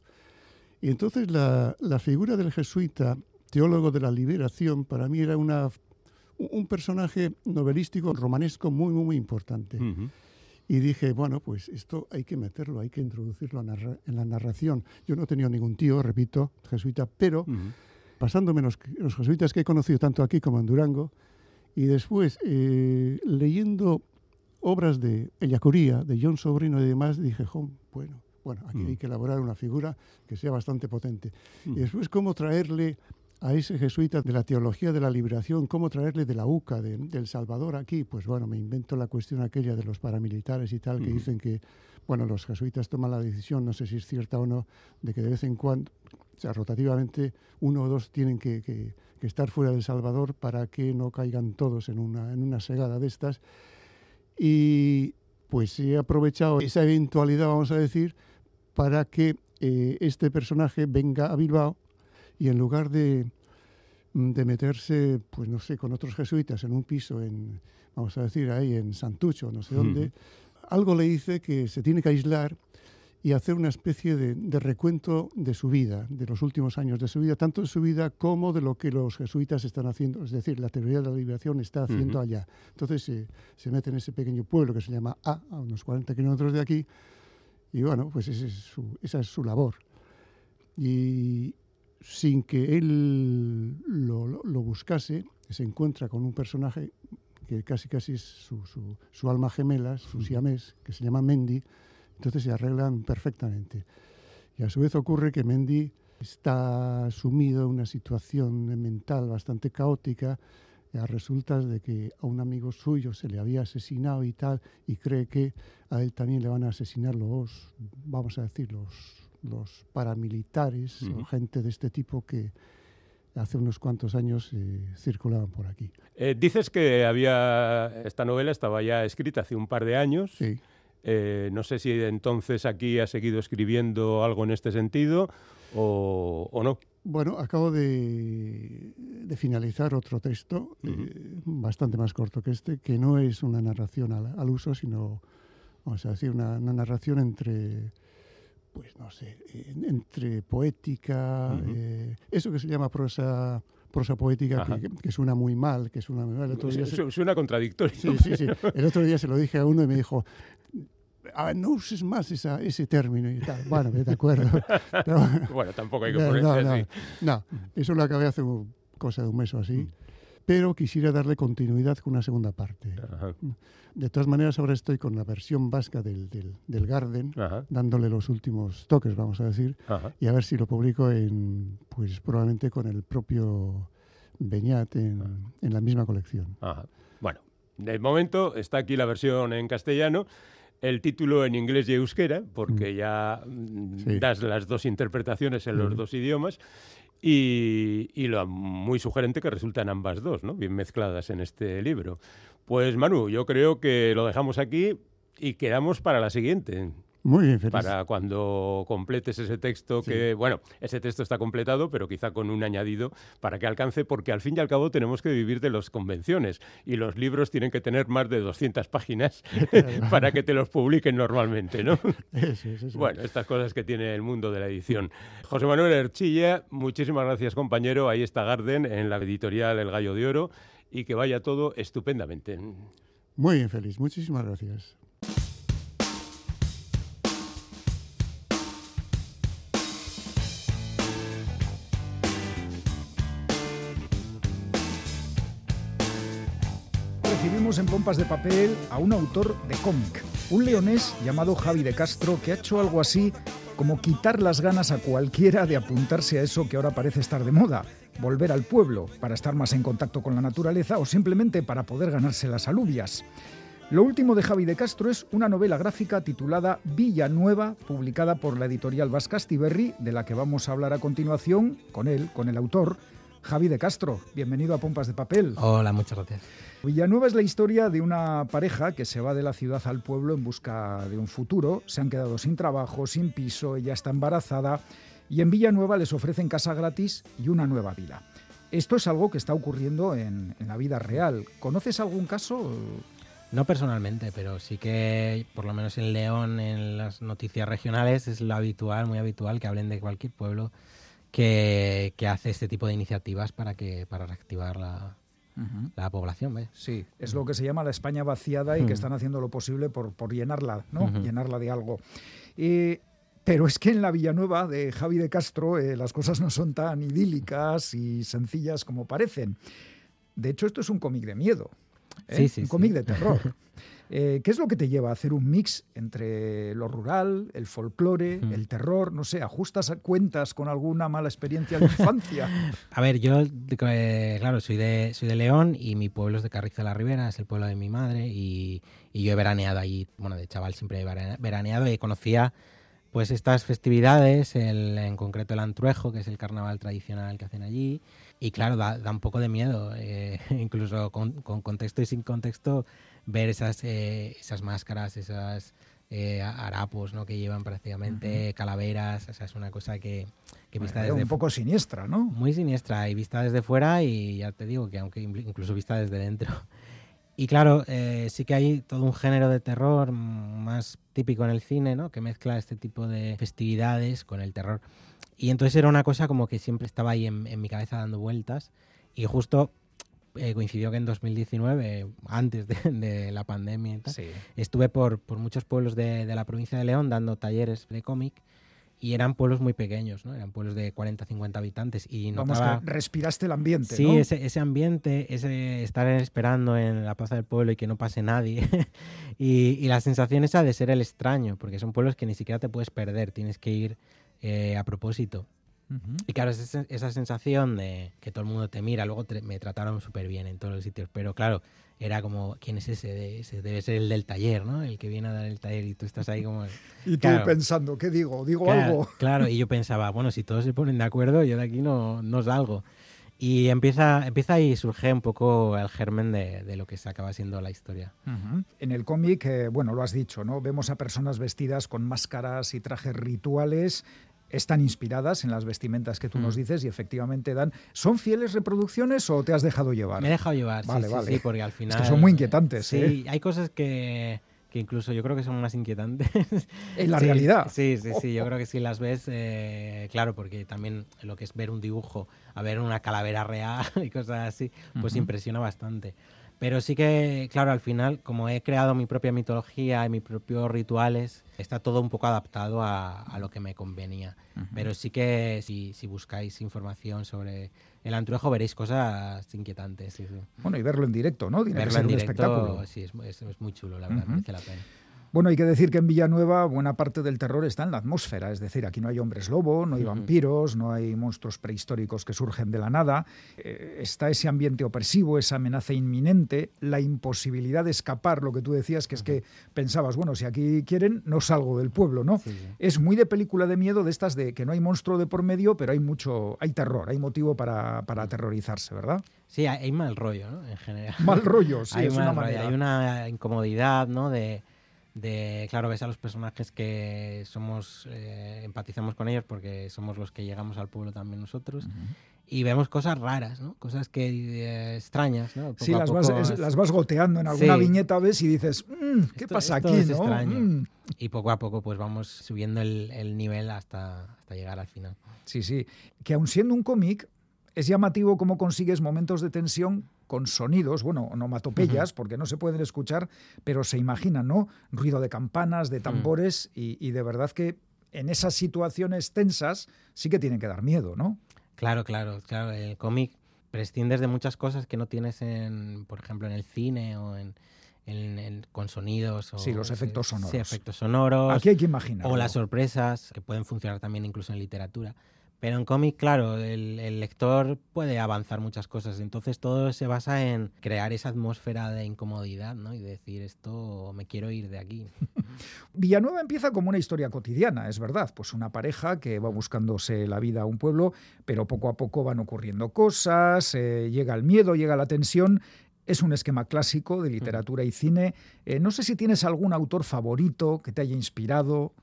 Speaker 8: Y entonces la, la figura del jesuita, teólogo de la liberación, para mí era una, un personaje novelístico romanesco muy, muy, muy importante.
Speaker 7: Ujú.
Speaker 8: Y dije, bueno, pues esto hay que meterlo, hay que introducirlo en la narración. Yo no he tenido ningún tío, repito, jesuita, pero
Speaker 7: Ujú.
Speaker 8: pasándome los, los jesuitas que he conocido tanto aquí como en Durango, y después eh, leyendo obras de Ellacuría, de John Sobrino y demás, dije, "Jo, bueno, bueno, aquí
Speaker 7: Mm.
Speaker 8: hay que elaborar una figura que sea bastante potente.
Speaker 7: Mm.
Speaker 8: Y después, cómo traerle a ese jesuita de la teología de la liberación, cómo traerle de la UCA, de, del Salvador aquí, pues bueno, me invento la cuestión aquella de los paramilitares y tal, que dicen que, bueno, los jesuitas toman la decisión, no sé si es cierta o no, de que de vez en cuando, o sea, rotativamente, uno o dos tienen que, que- que estar fuera del Salvador para que no caigan todos en una, en una segada de estas. Y pues he aprovechado esa eventualidad, vamos a decir, para que eh, este personaje venga a Bilbao y en lugar de, mm, de meterse, pues no sé, con otros jesuitas en un piso en, vamos a decir, ahí en Santucho, no sé dónde, algo le dice que se tiene que aislar y hacer una especie de, de recuento de su vida, de los últimos años de su vida, tanto de su vida como de lo que los jesuitas están haciendo, es decir, la teoría de la liberación está haciendo
Speaker 7: Ujú.
Speaker 8: allá. Entonces se- se mete en ese pequeño pueblo que se llama A, a unos 40 kilómetros de aquí, y bueno, pues ese es su- esa es su labor. Y sin que él lo, lo- lo buscase, se encuentra con un personaje que casi casi es su, su- su alma gemela, su siamés, que se llama Mendy, entonces se arreglan perfectamente. Y a su vez ocurre que Mendy está sumido en una situación mental bastante caótica a resultas de que a un amigo suyo se le había asesinado y tal, y cree que a él también le van a asesinar los, vamos a decir, los, los paramilitares o gente de este tipo que hace unos cuantos años eh, circulaban por aquí.
Speaker 7: Eh, dices que había esta novela estaba ya escrita hace un par de años.
Speaker 8: Sí.
Speaker 7: Eh, no sé si entonces aquí ha seguido escribiendo algo en este sentido o, o no.
Speaker 8: Bueno, acabo de, de finalizar otro texto, bastante más corto que este, que no es una narración al, al uso, sino, vamos a decir, una, una narración entre, pues no sé, en- entre poética, eh, eso que se llama prosa, prosa poética, que, que suena muy mal, que suena muy mal. El otro día se-
Speaker 7: Suena contradictorio.
Speaker 8: Sí, sí, sí. El otro día se lo dije a uno y me dijo, "Ah, no uses más esa, ese término y tal. Bueno, de acuerdo. Pero,
Speaker 7: Bueno, tampoco hay que
Speaker 8: no,
Speaker 7: ponerse
Speaker 8: no,
Speaker 7: así.
Speaker 8: no, eso lo acabé hace cosa de un mes o así.
Speaker 7: Mm.
Speaker 8: Pero quisiera darle continuidad con una segunda parte.
Speaker 7: Ajá,
Speaker 8: De todas maneras, ahora estoy con la versión vasca del, del, del Garden,
Speaker 7: ajá,
Speaker 8: dándole los últimos toques, vamos a decir,
Speaker 7: ajá.
Speaker 8: y a ver si lo publico en, pues probablemente con el propio Beñat en, en la misma colección.
Speaker 7: Bueno, de momento está aquí la versión en castellano, el título en inglés y euskera, porque ya mm,
Speaker 8: Sí.
Speaker 7: das las dos interpretaciones en los dos idiomas. Y, lo muy sugerente que resultan ambas dos, ¿no? Bien mezcladas en este libro. Pues Manu, yo creo que lo dejamos aquí y quedamos para la siguiente.
Speaker 8: Muy bien, feliz.
Speaker 7: para cuando completes ese texto
Speaker 8: Sí.
Speaker 7: que, bueno, ese texto está completado, pero quizá con un añadido para que alcance, porque al fin y al cabo tenemos que vivir de las convenciones y los libros tienen que tener más de 200 páginas para que te los publiquen normalmente, ¿no?
Speaker 8: Eso es.
Speaker 7: Bueno, estas cosas que tiene el mundo de la edición. José Manuel Erchilla, muchísimas gracias compañero, ahí está Garden en la editorial El Gallo de Oro y que vaya todo estupendamente.
Speaker 8: Muy bien, feliz. Muchísimas gracias.
Speaker 2: En Pompas de Papel a un autor de cómic, un leonés llamado Javi de Castro, que ha hecho algo así como quitar las ganas a cualquiera de apuntarse a eso que ahora parece estar de moda, volver al pueblo para estar más en contacto con la naturaleza o simplemente para poder ganarse las alubias. Lo último de Javi de Castro es una novela gráfica titulada Villanueva, publicada por la editorial Vascastiberri, de la que vamos a hablar a continuación con él, con el autor, Javi de Castro. Bienvenido a Pompas de Papel.
Speaker 9: Hola, muchas gracias.
Speaker 2: Villanueva es la historia de una pareja que se va de la ciudad al pueblo en busca de un futuro. Se han quedado sin trabajo, sin piso, ella está embarazada y en Villanueva les ofrecen casa gratis y una nueva vida. Esto es algo que está ocurriendo en, en la vida real. ¿Conoces algún caso?
Speaker 9: No personalmente, pero sí que, por lo menos en León, en las noticias regionales, es lo habitual, muy habitual, que hablen de cualquier pueblo que, que hace este tipo de iniciativas para que para reactivar la, la población. ¿ves?
Speaker 2: Sí, es lo que se llama la España vaciada y que
Speaker 9: Hmm.
Speaker 2: están haciendo lo posible por, por llenarla, ¿no? Llenarla de algo. Eh, pero es que en la Villanueva de Javi de Castro eh, las cosas no son tan idílicas y sencillas como parecen. De hecho, esto es un cómic de miedo. ¿eh?
Speaker 9: Sí, sí,
Speaker 2: un
Speaker 9: sí.
Speaker 2: cómic de terror. Eh, ¿Qué es lo que te lleva a hacer un mix entre lo rural, el folclore, el terror? No sé, ¿ajustas cuentas con alguna mala experiencia de infancia?
Speaker 9: A ver, yo, eh, claro, soy de, soy de León y mi pueblo es de Carrizo de la Ribera, es el pueblo de mi madre y, y yo he veraneado allí, bueno, de chaval siempre he verane- veraneado y conocía pues estas festividades, el, en concreto el Antruejo, que es el carnaval tradicional que hacen allí, y claro, da, da un poco de miedo, eh, incluso con, con contexto y sin contexto, ver esas, eh, esas máscaras, esas eh, harapos ¿no? que llevan prácticamente, calaveras, o sea, es una cosa que, que vista
Speaker 2: Bueno,
Speaker 9: desde
Speaker 2: un poco siniestra, ¿no?
Speaker 9: muy siniestra y vista desde fuera y ya te digo que aunque inclu- incluso vista desde dentro. Y claro, eh, sí que hay todo un género de terror más típico en el cine, ¿no? Que mezcla este tipo de festividades con el terror. Y entonces era una cosa como que siempre estaba ahí en, en mi cabeza dando vueltas y justo eh, coincidió que en 2019, antes de, de la pandemia y tal,
Speaker 2: Sí.
Speaker 9: estuve por, por muchos pueblos de, de la provincia de León dando talleres de cómic y eran pueblos muy pequeños, ¿no? Eran pueblos de 40, 50 habitantes y
Speaker 2: Vamos,
Speaker 9: notaba...
Speaker 2: que respiraste el ambiente,
Speaker 9: Sí,
Speaker 2: ¿no?
Speaker 9: ese, ese ambiente, ese estar esperando en la plaza del pueblo y que no pase nadie. y, y la sensación esa de ser el extraño, porque son pueblos que ni siquiera te puedes perder, tienes que ir eh, a propósito. Y claro, es esa, esa sensación de que todo el mundo te mira, luego te- me trataron súper bien en todos los sitios, pero claro, era como, ¿quién es ese? Ese debe ser el del taller, ¿no? El que viene a dar el taller y tú estás ahí como...
Speaker 2: Y tú
Speaker 9: Claro.
Speaker 2: pensando, ¿qué digo? ¿Digo
Speaker 9: Claro,
Speaker 2: algo?
Speaker 9: Claro, y yo pensaba, bueno, si todos se ponen de acuerdo, yo de aquí no, no salgo. Y empieza, empieza ahí surge un poco el germen de, de lo que se acaba siendo la historia.
Speaker 2: Ujú. En el cómic, eh, bueno, lo has dicho, ¿no? Vemos a personas vestidas con máscaras y trajes rituales. Están inspiradas en las vestimentas que tú
Speaker 9: Mm.
Speaker 2: nos dices y efectivamente dan. ¿Son fieles reproducciones o te has dejado llevar?
Speaker 9: Me he dejado llevar,
Speaker 2: Vale,
Speaker 9: sí, sí,
Speaker 2: vale.
Speaker 9: sí, porque al
Speaker 2: Es
Speaker 9: final...
Speaker 2: que son muy inquietantes,
Speaker 9: Sí,
Speaker 2: ¿eh?
Speaker 9: hay cosas que, que incluso yo creo que son más inquietantes.
Speaker 2: En la
Speaker 9: Sí,
Speaker 2: realidad.
Speaker 9: Sí, sí, sí, yo creo que si las ves, eh, claro, porque también lo que es ver un dibujo, a ver una calavera real y cosas así, pues
Speaker 2: Ujú.
Speaker 9: impresiona bastante. Pero sí que, claro, al final, como he creado mi propia mitología y mis propios rituales, está todo un poco adaptado a, a lo que me convenía. Pero sí que si, si buscáis información sobre el antruejo veréis cosas inquietantes. Sí, sí.
Speaker 2: Bueno, y verlo en directo, ¿no? Tiene que
Speaker 9: Verlo
Speaker 2: ser
Speaker 9: en
Speaker 2: un
Speaker 9: directo,
Speaker 2: espectáculo.
Speaker 9: sí, es, es- es muy chulo, la verdad,
Speaker 2: Ujú.
Speaker 9: merece la pena.
Speaker 2: Bueno, hay que decir que en Villanueva buena parte del terror está en la atmósfera, es decir, aquí no hay hombres lobo, no hay vampiros, no hay monstruos prehistóricos que surgen de la nada, eh, está ese ambiente opresivo, esa amenaza inminente, la imposibilidad de escapar, lo que tú decías, que es que pensabas, bueno, si aquí quieren, no salgo del pueblo, ¿no?
Speaker 9: Sí, sí.
Speaker 2: Es muy de película de miedo de estas de que no hay monstruo de por medio, pero hay mucho, hay terror, hay motivo para, para aterrorizarse, ¿verdad?
Speaker 9: Sí, hay, mal rollo, ¿no? En general.
Speaker 2: Mal rollo, sí,
Speaker 9: hay
Speaker 2: es
Speaker 9: mal
Speaker 2: una
Speaker 9: rollo. Hay una incomodidad, ¿no? De, de, claro, ves a los personajes que somos, eh, empatizamos con ellos porque somos los que llegamos al pueblo también nosotros. Y vemos cosas raras, ¿no? Cosas que eh, extrañas, ¿no? Poco
Speaker 2: Sí, las
Speaker 9: poco
Speaker 2: vas, es-
Speaker 9: vas-
Speaker 2: las vas goteando en alguna
Speaker 9: Sí.
Speaker 2: viñeta, ves y dices, "Mm, ¿qué
Speaker 9: Esto-
Speaker 2: pasa
Speaker 9: esto
Speaker 2: aquí?
Speaker 9: es
Speaker 2: ¿no?
Speaker 9: extraño.
Speaker 2: Mm".
Speaker 9: Y poco a poco pues vamos subiendo el, el nivel hasta, hasta llegar al final.
Speaker 2: Sí, sí. Que aun siendo un cómic, es llamativo cómo consigues momentos de tensión con sonidos, bueno, onomatopeyas, porque no se pueden escuchar, pero se imaginan, ¿no? Ruido de campanas, de tambores, y, y de verdad que en esas situaciones tensas sí que tienen que dar miedo, ¿no?
Speaker 9: Claro, claro, claro. El cómic prescindes de muchas cosas que no tienes en, por ejemplo, en el cine o en, en- en- con sonidos. O,
Speaker 2: Sí, los efectos sonoros.
Speaker 9: Sí, efectos sonoros.
Speaker 2: Aquí hay que imaginar.
Speaker 9: o las sorpresas, que pueden funcionar también incluso en literatura. Pero en cómic, claro, el, el lector puede avanzar muchas cosas. Entonces todo se basa en crear esa atmósfera de incomodidad, ¿no? Y decir, esto me quiero ir de aquí.
Speaker 2: Villanueva empieza como una historia cotidiana, es verdad, pues una pareja que va buscándose la vida a un pueblo, pero poco a poco van ocurriendo cosas, eh, llega el miedo, llega la tensión. Es un esquema clásico de literatura y cine. Eh, no sé si tienes algún autor favorito que te haya inspirado.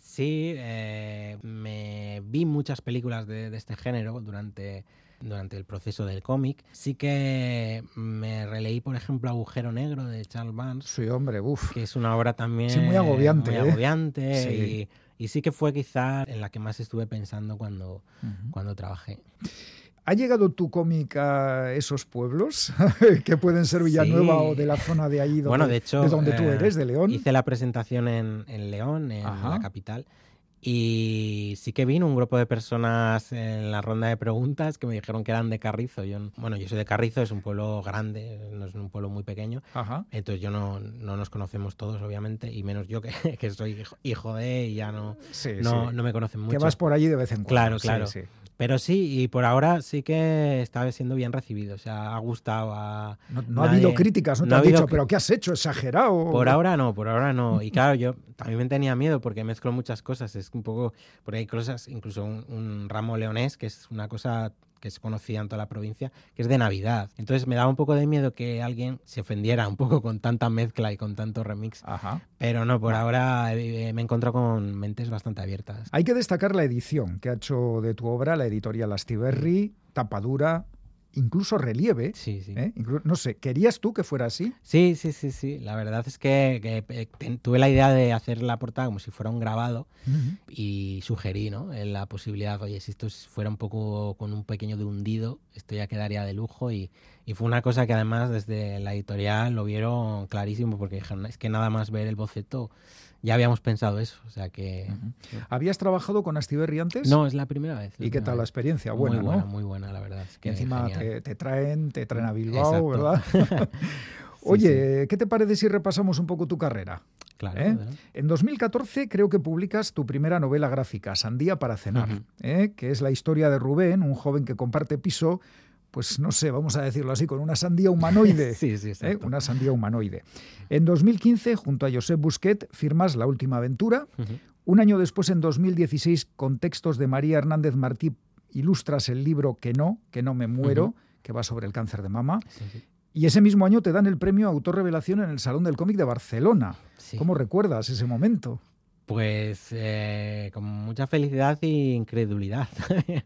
Speaker 9: Sí, eh, me vi muchas películas de, de este género durante, durante el proceso del cómic. Sí que me releí, por ejemplo, Agujero Negro de Charles Vance,
Speaker 2: Sí, hombre, uff.
Speaker 9: que es una obra también
Speaker 2: Sí, muy agobiante,
Speaker 9: muy
Speaker 2: ¿eh?
Speaker 9: agobiante
Speaker 2: Sí.
Speaker 9: y, y sí que fue quizá en la que más estuve pensando cuando, cuando trabajé.
Speaker 2: ¿Ha llegado tu cómic a esos pueblos que pueden ser Villanueva
Speaker 9: Sí.
Speaker 2: o de la zona de ahí donde,
Speaker 9: bueno, de hecho,
Speaker 2: de donde tú
Speaker 9: eh,
Speaker 2: eres, de León?
Speaker 9: Hice la presentación en, en León, en
Speaker 2: Ajá.
Speaker 9: la capital. Y sí que vino un grupo de personas en la ronda de preguntas que me dijeron que eran de Carrizo. Yo, bueno, yo soy de Carrizo, es un pueblo grande, no es un pueblo muy pequeño.
Speaker 2: Ajá.
Speaker 9: Entonces yo no, no nos conocemos todos, obviamente, y menos yo que, que soy hijo, hijo de y ya no,
Speaker 2: Sí,
Speaker 9: no,
Speaker 2: sí.
Speaker 9: no me conocen mucho.
Speaker 2: Que vas por allí de vez en cuando.
Speaker 9: Claro,
Speaker 2: sí,
Speaker 9: claro. Pero sí, y por ahora sí que está siendo bien recibido. O sea, ha gustado a...
Speaker 2: No, no ha habido críticas, no te
Speaker 9: ha
Speaker 2: han dicho,
Speaker 9: habido
Speaker 2: pero ¿qué has hecho? ¿Exagerado?
Speaker 9: Por ahora no, por ahora no. Y claro, yo también me tenía miedo porque mezclo muchas cosas. Es un poco, por ahí hay cosas, incluso un, un ramo leonés, que es una cosa que es conocida en toda la provincia, que es de Navidad. Entonces me daba un poco de miedo que alguien se ofendiera un poco con tanta mezcla y con tanto remix.
Speaker 2: Ajá.
Speaker 9: Pero no, por ahora eh, me he encontrado con mentes bastante abiertas.
Speaker 2: Hay que destacar la edición que ha hecho de tu obra la editorial Astiberri, tapadura, incluso relieve.
Speaker 9: Sí, sí.
Speaker 2: ¿eh? Inclu- no sé, ¿querías tú que fuera así?
Speaker 9: Sí, sí, sí, sí. La verdad es que, que, eh, ten- tuve la idea de hacer la portada como si fuera un grabado y sugerí, ¿no? La posibilidad, oye, si esto fuera un poco con un pequeño de hundido, esto ya quedaría de lujo y, y fue una cosa que además desde la editorial lo vieron clarísimo porque dijeron, es que nada más ver el boceto ya habíamos pensado eso. O sea que.
Speaker 2: ¿Habías trabajado con Astiberri antes?
Speaker 9: No, es la primera vez. la
Speaker 2: ¿Y qué tal la experiencia? Buena,
Speaker 9: muy buena,
Speaker 2: ¿no?
Speaker 9: muy buena, la verdad. Es
Speaker 2: Que encima te, te traen, te traen a Bilbao,
Speaker 9: Exacto.
Speaker 2: ¿verdad? Oye, ¿qué te parece si repasamos un poco tu carrera?
Speaker 9: Claro,
Speaker 2: ¿eh? En 2014 creo que publicas tu primera novela gráfica, Sandía para cenar. ¿eh? que es la historia de Rubén, un joven que comparte piso, pues no sé, vamos a decirlo así, con una sandía humanoide.
Speaker 9: Sí, sí,
Speaker 2: ¿eh? Una sandía humanoide. En 2015, junto a Josep Busquet, firmas La Última Aventura. Un año después, en 2016, con textos de María Hernández Martí, ilustras el libro Que no, que no me muero, que va sobre el cáncer de mama.
Speaker 9: Sí, sí.
Speaker 2: Y ese mismo año te dan el premio Autor Revelación en el Salón del Cómic de Barcelona.
Speaker 9: Sí.
Speaker 2: ¿Cómo recuerdas ese momento?
Speaker 9: Pues eh, con mucha felicidad y incredulidad.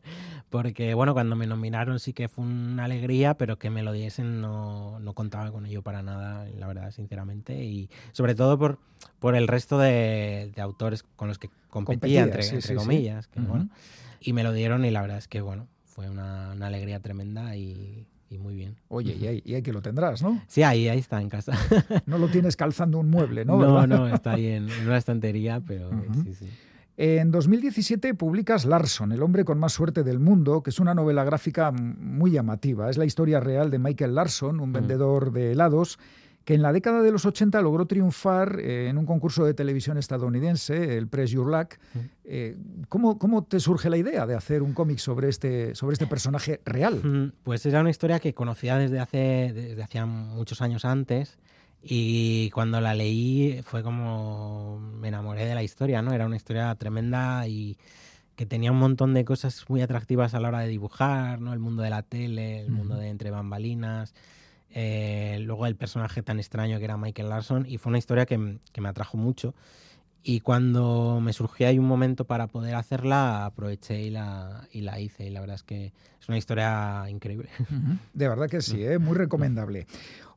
Speaker 9: Porque, bueno, cuando me nominaron sí que fue una alegría, pero que me lo diesen no, no contaba con ello para nada, la verdad, sinceramente. Y sobre todo por, por el resto de, de autores con los que competía, entre,
Speaker 2: sí,
Speaker 9: entre
Speaker 2: sí, sí.
Speaker 9: comillas. que, bueno, y me lo dieron y la verdad es que, bueno, fue una, una alegría tremenda y, y muy bien.
Speaker 2: Oye, y ahí, y ahí que lo tendrás, ¿no?
Speaker 9: Sí, ahí, ahí está en casa.
Speaker 2: No lo tienes calzando un mueble, ¿no?
Speaker 9: No, no, está ahí en, en una estantería, pero sí, sí.
Speaker 2: En 2017 publicas Larson, el hombre con más suerte del mundo, que es una novela gráfica muy llamativa. Es la historia real de Michael Larson, un
Speaker 9: Mm.
Speaker 2: vendedor de helados, que en la década de los 80 logró triunfar eh, en un concurso de televisión estadounidense, el Press Your Luck.
Speaker 9: Mm.
Speaker 2: Eh, ¿cómo, cómo te surge la idea de hacer un cómic sobre este, sobre este personaje real?
Speaker 9: Mm, Pues era una historia que conocía desde hace desde hacía muchos años antes y cuando la leí fue como me enamoré de la historia, ¿no? Era una historia tremenda y que tenía un montón de cosas muy atractivas a la hora de dibujar, ¿no? El mundo de la tele, el mundo de entre bambalinas, eh, luego el personaje tan extraño que era Michael Larson y fue una historia que, que me atrajo mucho. Y cuando me surgió ahí un momento para poder hacerla, aproveché y la, y la hice. Y la verdad es que es una historia increíble.
Speaker 2: De verdad que sí, ¿eh? muy recomendable.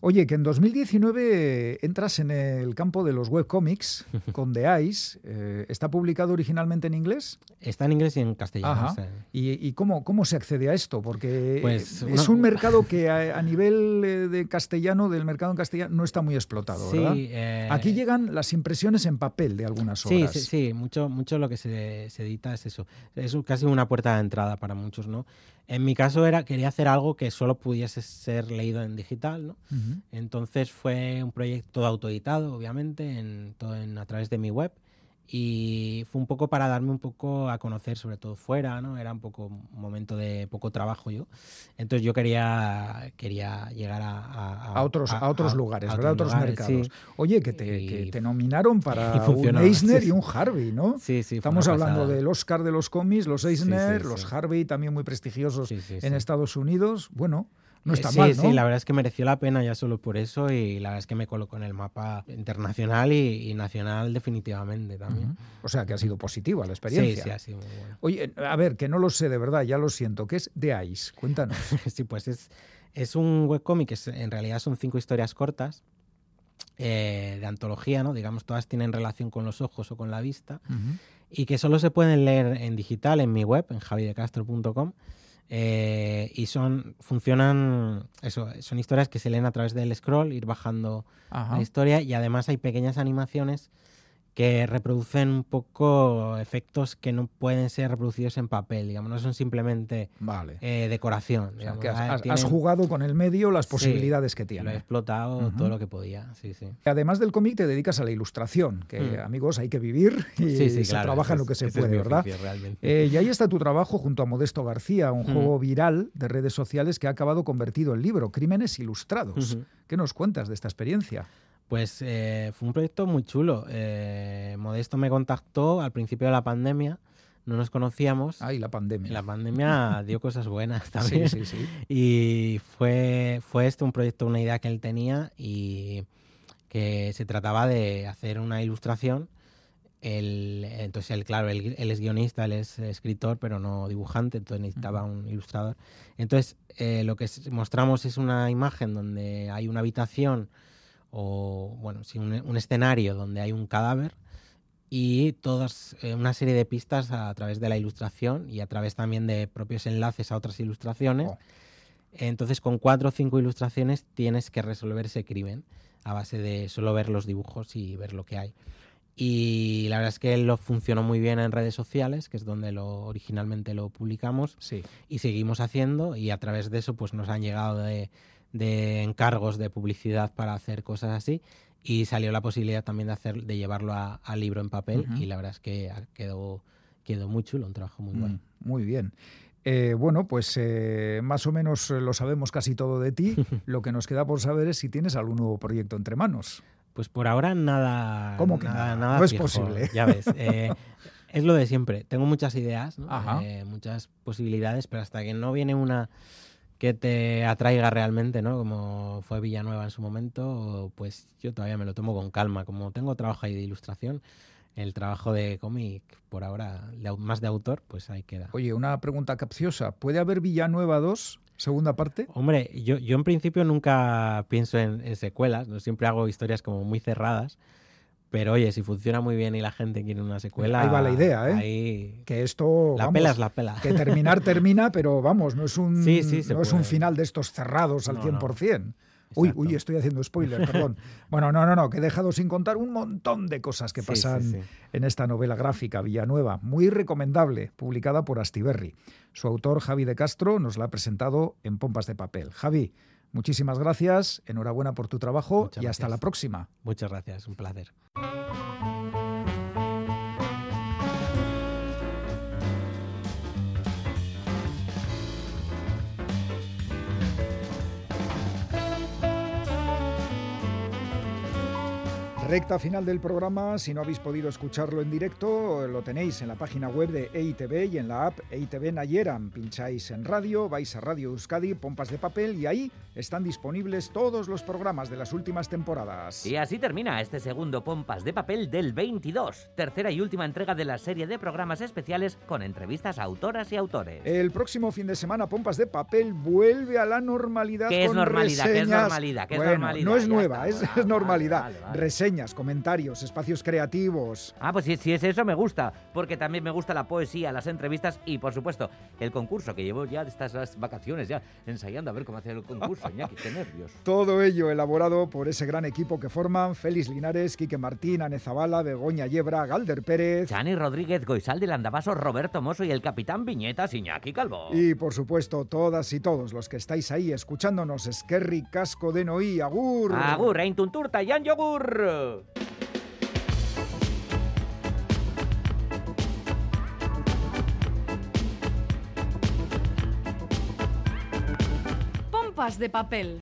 Speaker 2: Oye, que en 2019 entras en el campo de los webcomics con The Ice. eh, ¿Está publicado originalmente en inglés?
Speaker 9: Está en inglés y en castellano.
Speaker 2: Ajá.
Speaker 9: o sea,
Speaker 2: ¿Y, y cómo, cómo se accede a esto? Porque
Speaker 9: Pues,
Speaker 2: eh, es
Speaker 9: una-
Speaker 2: un mercado que a, a nivel eh, de castellano, del mercado en castellano, no está muy explotado, ¿verdad?
Speaker 9: sí, eh,
Speaker 2: Aquí llegan las impresiones en papel de algunas
Speaker 9: Sí,
Speaker 2: obras.
Speaker 9: sí, sí, mucho, mucho lo que se, se edita es eso. Es casi una puerta de entrada para muchos, ¿no? En mi caso era, quería hacer algo que solo pudiese ser leído en digital, ¿no? Entonces fue un proyecto autoeditado, obviamente, en, todo en, a través de mi web. Y fue un poco para darme un poco a conocer, sobre todo fuera, ¿no? Era un poco un momento de poco trabajo yo. Entonces yo quería, quería llegar a... A,
Speaker 2: A otros, a, otros
Speaker 9: a-
Speaker 2: lugares,
Speaker 9: a
Speaker 2: ¿verdad?
Speaker 9: Otros
Speaker 2: otros
Speaker 9: lugares,
Speaker 2: mercados.
Speaker 9: sí.
Speaker 2: Oye, que te,
Speaker 9: Y-
Speaker 2: que te nominaron para un Eisner
Speaker 9: sí,
Speaker 2: y un. Harvey, ¿no?
Speaker 9: Sí, sí,
Speaker 2: Estamos hablando
Speaker 9: pasada.
Speaker 2: del Oscar de los cómics, los Eisner,
Speaker 9: sí,
Speaker 2: los. Harvey, también muy prestigiosos en. Estados Unidos. Bueno, no
Speaker 9: Eh,
Speaker 2: está
Speaker 9: sí,
Speaker 2: mal, ¿no?
Speaker 9: Sí, la verdad es que mereció la pena ya solo por eso y la verdad es que me colocó en el mapa internacional y, y nacional definitivamente también.
Speaker 2: Ujú. O sea, que ha sido positiva la
Speaker 9: Sí,
Speaker 2: experiencia.
Speaker 9: sí, ha sido muy bueno.
Speaker 2: Oye, a ver, que no lo sé de verdad, ya lo siento. ¿Qué es The Ice? Cuéntanos.
Speaker 9: sí, pues es, es un webcómic en realidad son cinco historias cortas eh, de antología, ¿no? Digamos, todas tienen relación con los ojos o con la vista
Speaker 2: Ujú.
Speaker 9: y que solo se pueden leer en digital en mi web, en javidecastro.com. eh, y son funcionan eso son historias que se leen a través del scroll ir bajando
Speaker 2: Ajá.
Speaker 9: la historia y además hay pequeñas animaciones que reproducen un poco efectos que no pueden ser reproducidos en papel, digamos, no son simplemente
Speaker 2: Vale.
Speaker 9: eh, decoración.
Speaker 2: O sea,
Speaker 9: digamos,
Speaker 2: que has, has-
Speaker 9: tienen-
Speaker 2: has jugado con el medio las
Speaker 9: Sí,
Speaker 2: posibilidades que
Speaker 9: Lo he
Speaker 2: tiene.
Speaker 9: explotado todo lo que podía, sí, sí.
Speaker 2: Además del cómic, te dedicas a la ilustración, que
Speaker 9: Mm.
Speaker 2: amigos, hay que vivir y
Speaker 9: sí, sí,
Speaker 2: se
Speaker 9: claro,
Speaker 2: trabaja en lo que se puede, ¿verdad?
Speaker 9: oficio.
Speaker 2: Eh, y ahí está tu trabajo junto a Modesto García, un
Speaker 9: Ujú.
Speaker 2: juego viral de redes sociales que ha acabado convertido en libro, Crímenes Ilustrados. ¿Qué nos cuentas de esta experiencia?
Speaker 9: Pues eh, fue un proyecto muy chulo. Eh, Modesto me contactó al principio de la pandemia, no nos conocíamos.
Speaker 2: Ay, la pandemia.
Speaker 9: La pandemia dio cosas buenas
Speaker 2: sí,
Speaker 9: también.
Speaker 2: sí, sí.
Speaker 9: Y fue, fue este un proyecto, una idea que él tenía y que se trataba de hacer una ilustración. Él, entonces, él, claro, él, él es guionista, él es escritor, pero no dibujante, entonces necesitaba un ilustrador. Entonces, eh, lo que mostramos es una imagen donde hay una habitación o, bueno, sí, un, un escenario donde hay un cadáver y todas eh, una serie de pistas a través de la ilustración y a través también de propios enlaces a otras ilustraciones.
Speaker 2: Oh.
Speaker 9: Entonces, con cuatro o cinco ilustraciones tienes que resolver ese crimen a base de solo ver los dibujos y ver lo que hay. Y la verdad es que lo funcionó muy bien en redes sociales, que es donde lo originalmente lo publicamos.
Speaker 2: Sí.
Speaker 9: Y seguimos haciendo y a través de eso pues nos han llegado de, de encargos de publicidad para hacer cosas así y salió la posibilidad también de hacer de llevarlo a, a libro en papel y la verdad es que quedó quedó muy chulo, un trabajo muy bueno.
Speaker 2: Mm, muy bien. Eh, bueno, pues eh, más o menos eh, lo sabemos casi todo de ti. Lo que nos queda por saber es si tienes algún nuevo proyecto entre manos.
Speaker 9: Pues por ahora nada.
Speaker 2: ¿Cómo que
Speaker 9: nada,
Speaker 2: nada?
Speaker 9: nada
Speaker 2: No es
Speaker 9: fijo,
Speaker 2: posible.
Speaker 9: Ya ves. eh, es lo de siempre. Tengo muchas ideas, muchas posibilidades, pero hasta que no viene una que te atraiga realmente, ¿no? Como fue Villanueva en su momento, pues yo todavía me lo tomo con calma. Como tengo trabajo ahí de ilustración, el trabajo de cómic, por ahora, más de autor, pues ahí queda.
Speaker 2: Oye, una pregunta capciosa. ¿Puede haber Villanueva 2, segunda parte?
Speaker 9: Hombre, yo, yo en principio nunca pienso en, en secuelas, ¿no? siempre hago historias como muy cerradas, pero oye, si funciona muy bien y la gente quiere una secuela...
Speaker 2: Ahí va la idea, ¿eh?
Speaker 9: Ahí...
Speaker 2: Que esto...
Speaker 9: La
Speaker 2: vamos,
Speaker 9: pela es la pela.
Speaker 2: Que terminar termina, pero vamos, no es un,
Speaker 9: Sí, sí, se
Speaker 2: no es un final de estos cerrados al
Speaker 9: No, no.
Speaker 2: 100%. Uy, uy, estoy haciendo spoiler, perdón. Bueno, no, no, no, que he dejado sin contar un montón de cosas que
Speaker 9: Sí,
Speaker 2: pasan
Speaker 9: sí, sí.
Speaker 2: en esta novela gráfica Villanueva, muy recomendable, publicada por Astiberri. Su autor, Javi de Castro, nos la ha presentado en Pompas de Papel. Javi, muchísimas gracias, enhorabuena por tu trabajo
Speaker 9: Muchas
Speaker 2: y hasta la próxima.
Speaker 9: Muchas gracias, un placer.
Speaker 2: Recta final del programa, si no habéis podido escucharlo en directo, lo tenéis en la página web de EITV y en la app EITV Nayeran. Pincháis en radio, vais a Radio Euskadi, Pompas de Papel y ahí están disponibles todos los programas de las últimas temporadas.
Speaker 3: Y así termina este segundo Pompas de Papel del 22, tercera y última entrega de la serie de programas especiales con entrevistas a autoras y autores.
Speaker 2: El próximo fin de semana, Pompas de Papel vuelve a la normalidad.
Speaker 3: ¿Qué es
Speaker 2: con
Speaker 3: normalidad? ¿Qué es
Speaker 2: reseñas.
Speaker 3: normalidad? ¿Qué es
Speaker 2: Bueno,
Speaker 3: normalidad?
Speaker 2: No es
Speaker 3: Ya
Speaker 2: nueva,
Speaker 3: está,
Speaker 2: es,
Speaker 3: bueno,
Speaker 2: es
Speaker 3: vale,
Speaker 2: normalidad.
Speaker 3: vale, vale.
Speaker 2: Reseñas, comentarios, espacios creativos.
Speaker 3: Ah, pues si, si es eso me gusta, porque también me gusta la poesía, las entrevistas y, por supuesto, el concurso, que llevo ya estas las vacaciones ya ensayando a ver cómo hacer el concurso, Iñaki, qué nervios.
Speaker 2: Todo ello elaborado por ese gran equipo que forman Félix Linares, Quique Martín, Ane Zabala, Begoña Yebra, Galder Pérez.
Speaker 3: Chani Rodríguez, Goizal de Landavaso, Roberto Mosso y el capitán Viñetas, Iñaki Calvo.
Speaker 2: Y por supuesto, todas y todos los que estáis ahí escuchándonos, Eskerri Casco de Noí, Agur.
Speaker 3: Agur, Eintunturta, Jan Yogur.
Speaker 10: Pompas de papel.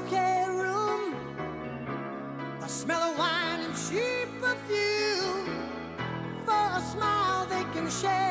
Speaker 6: smoky room, a smell of wine and cheap perfume. For a smile they can share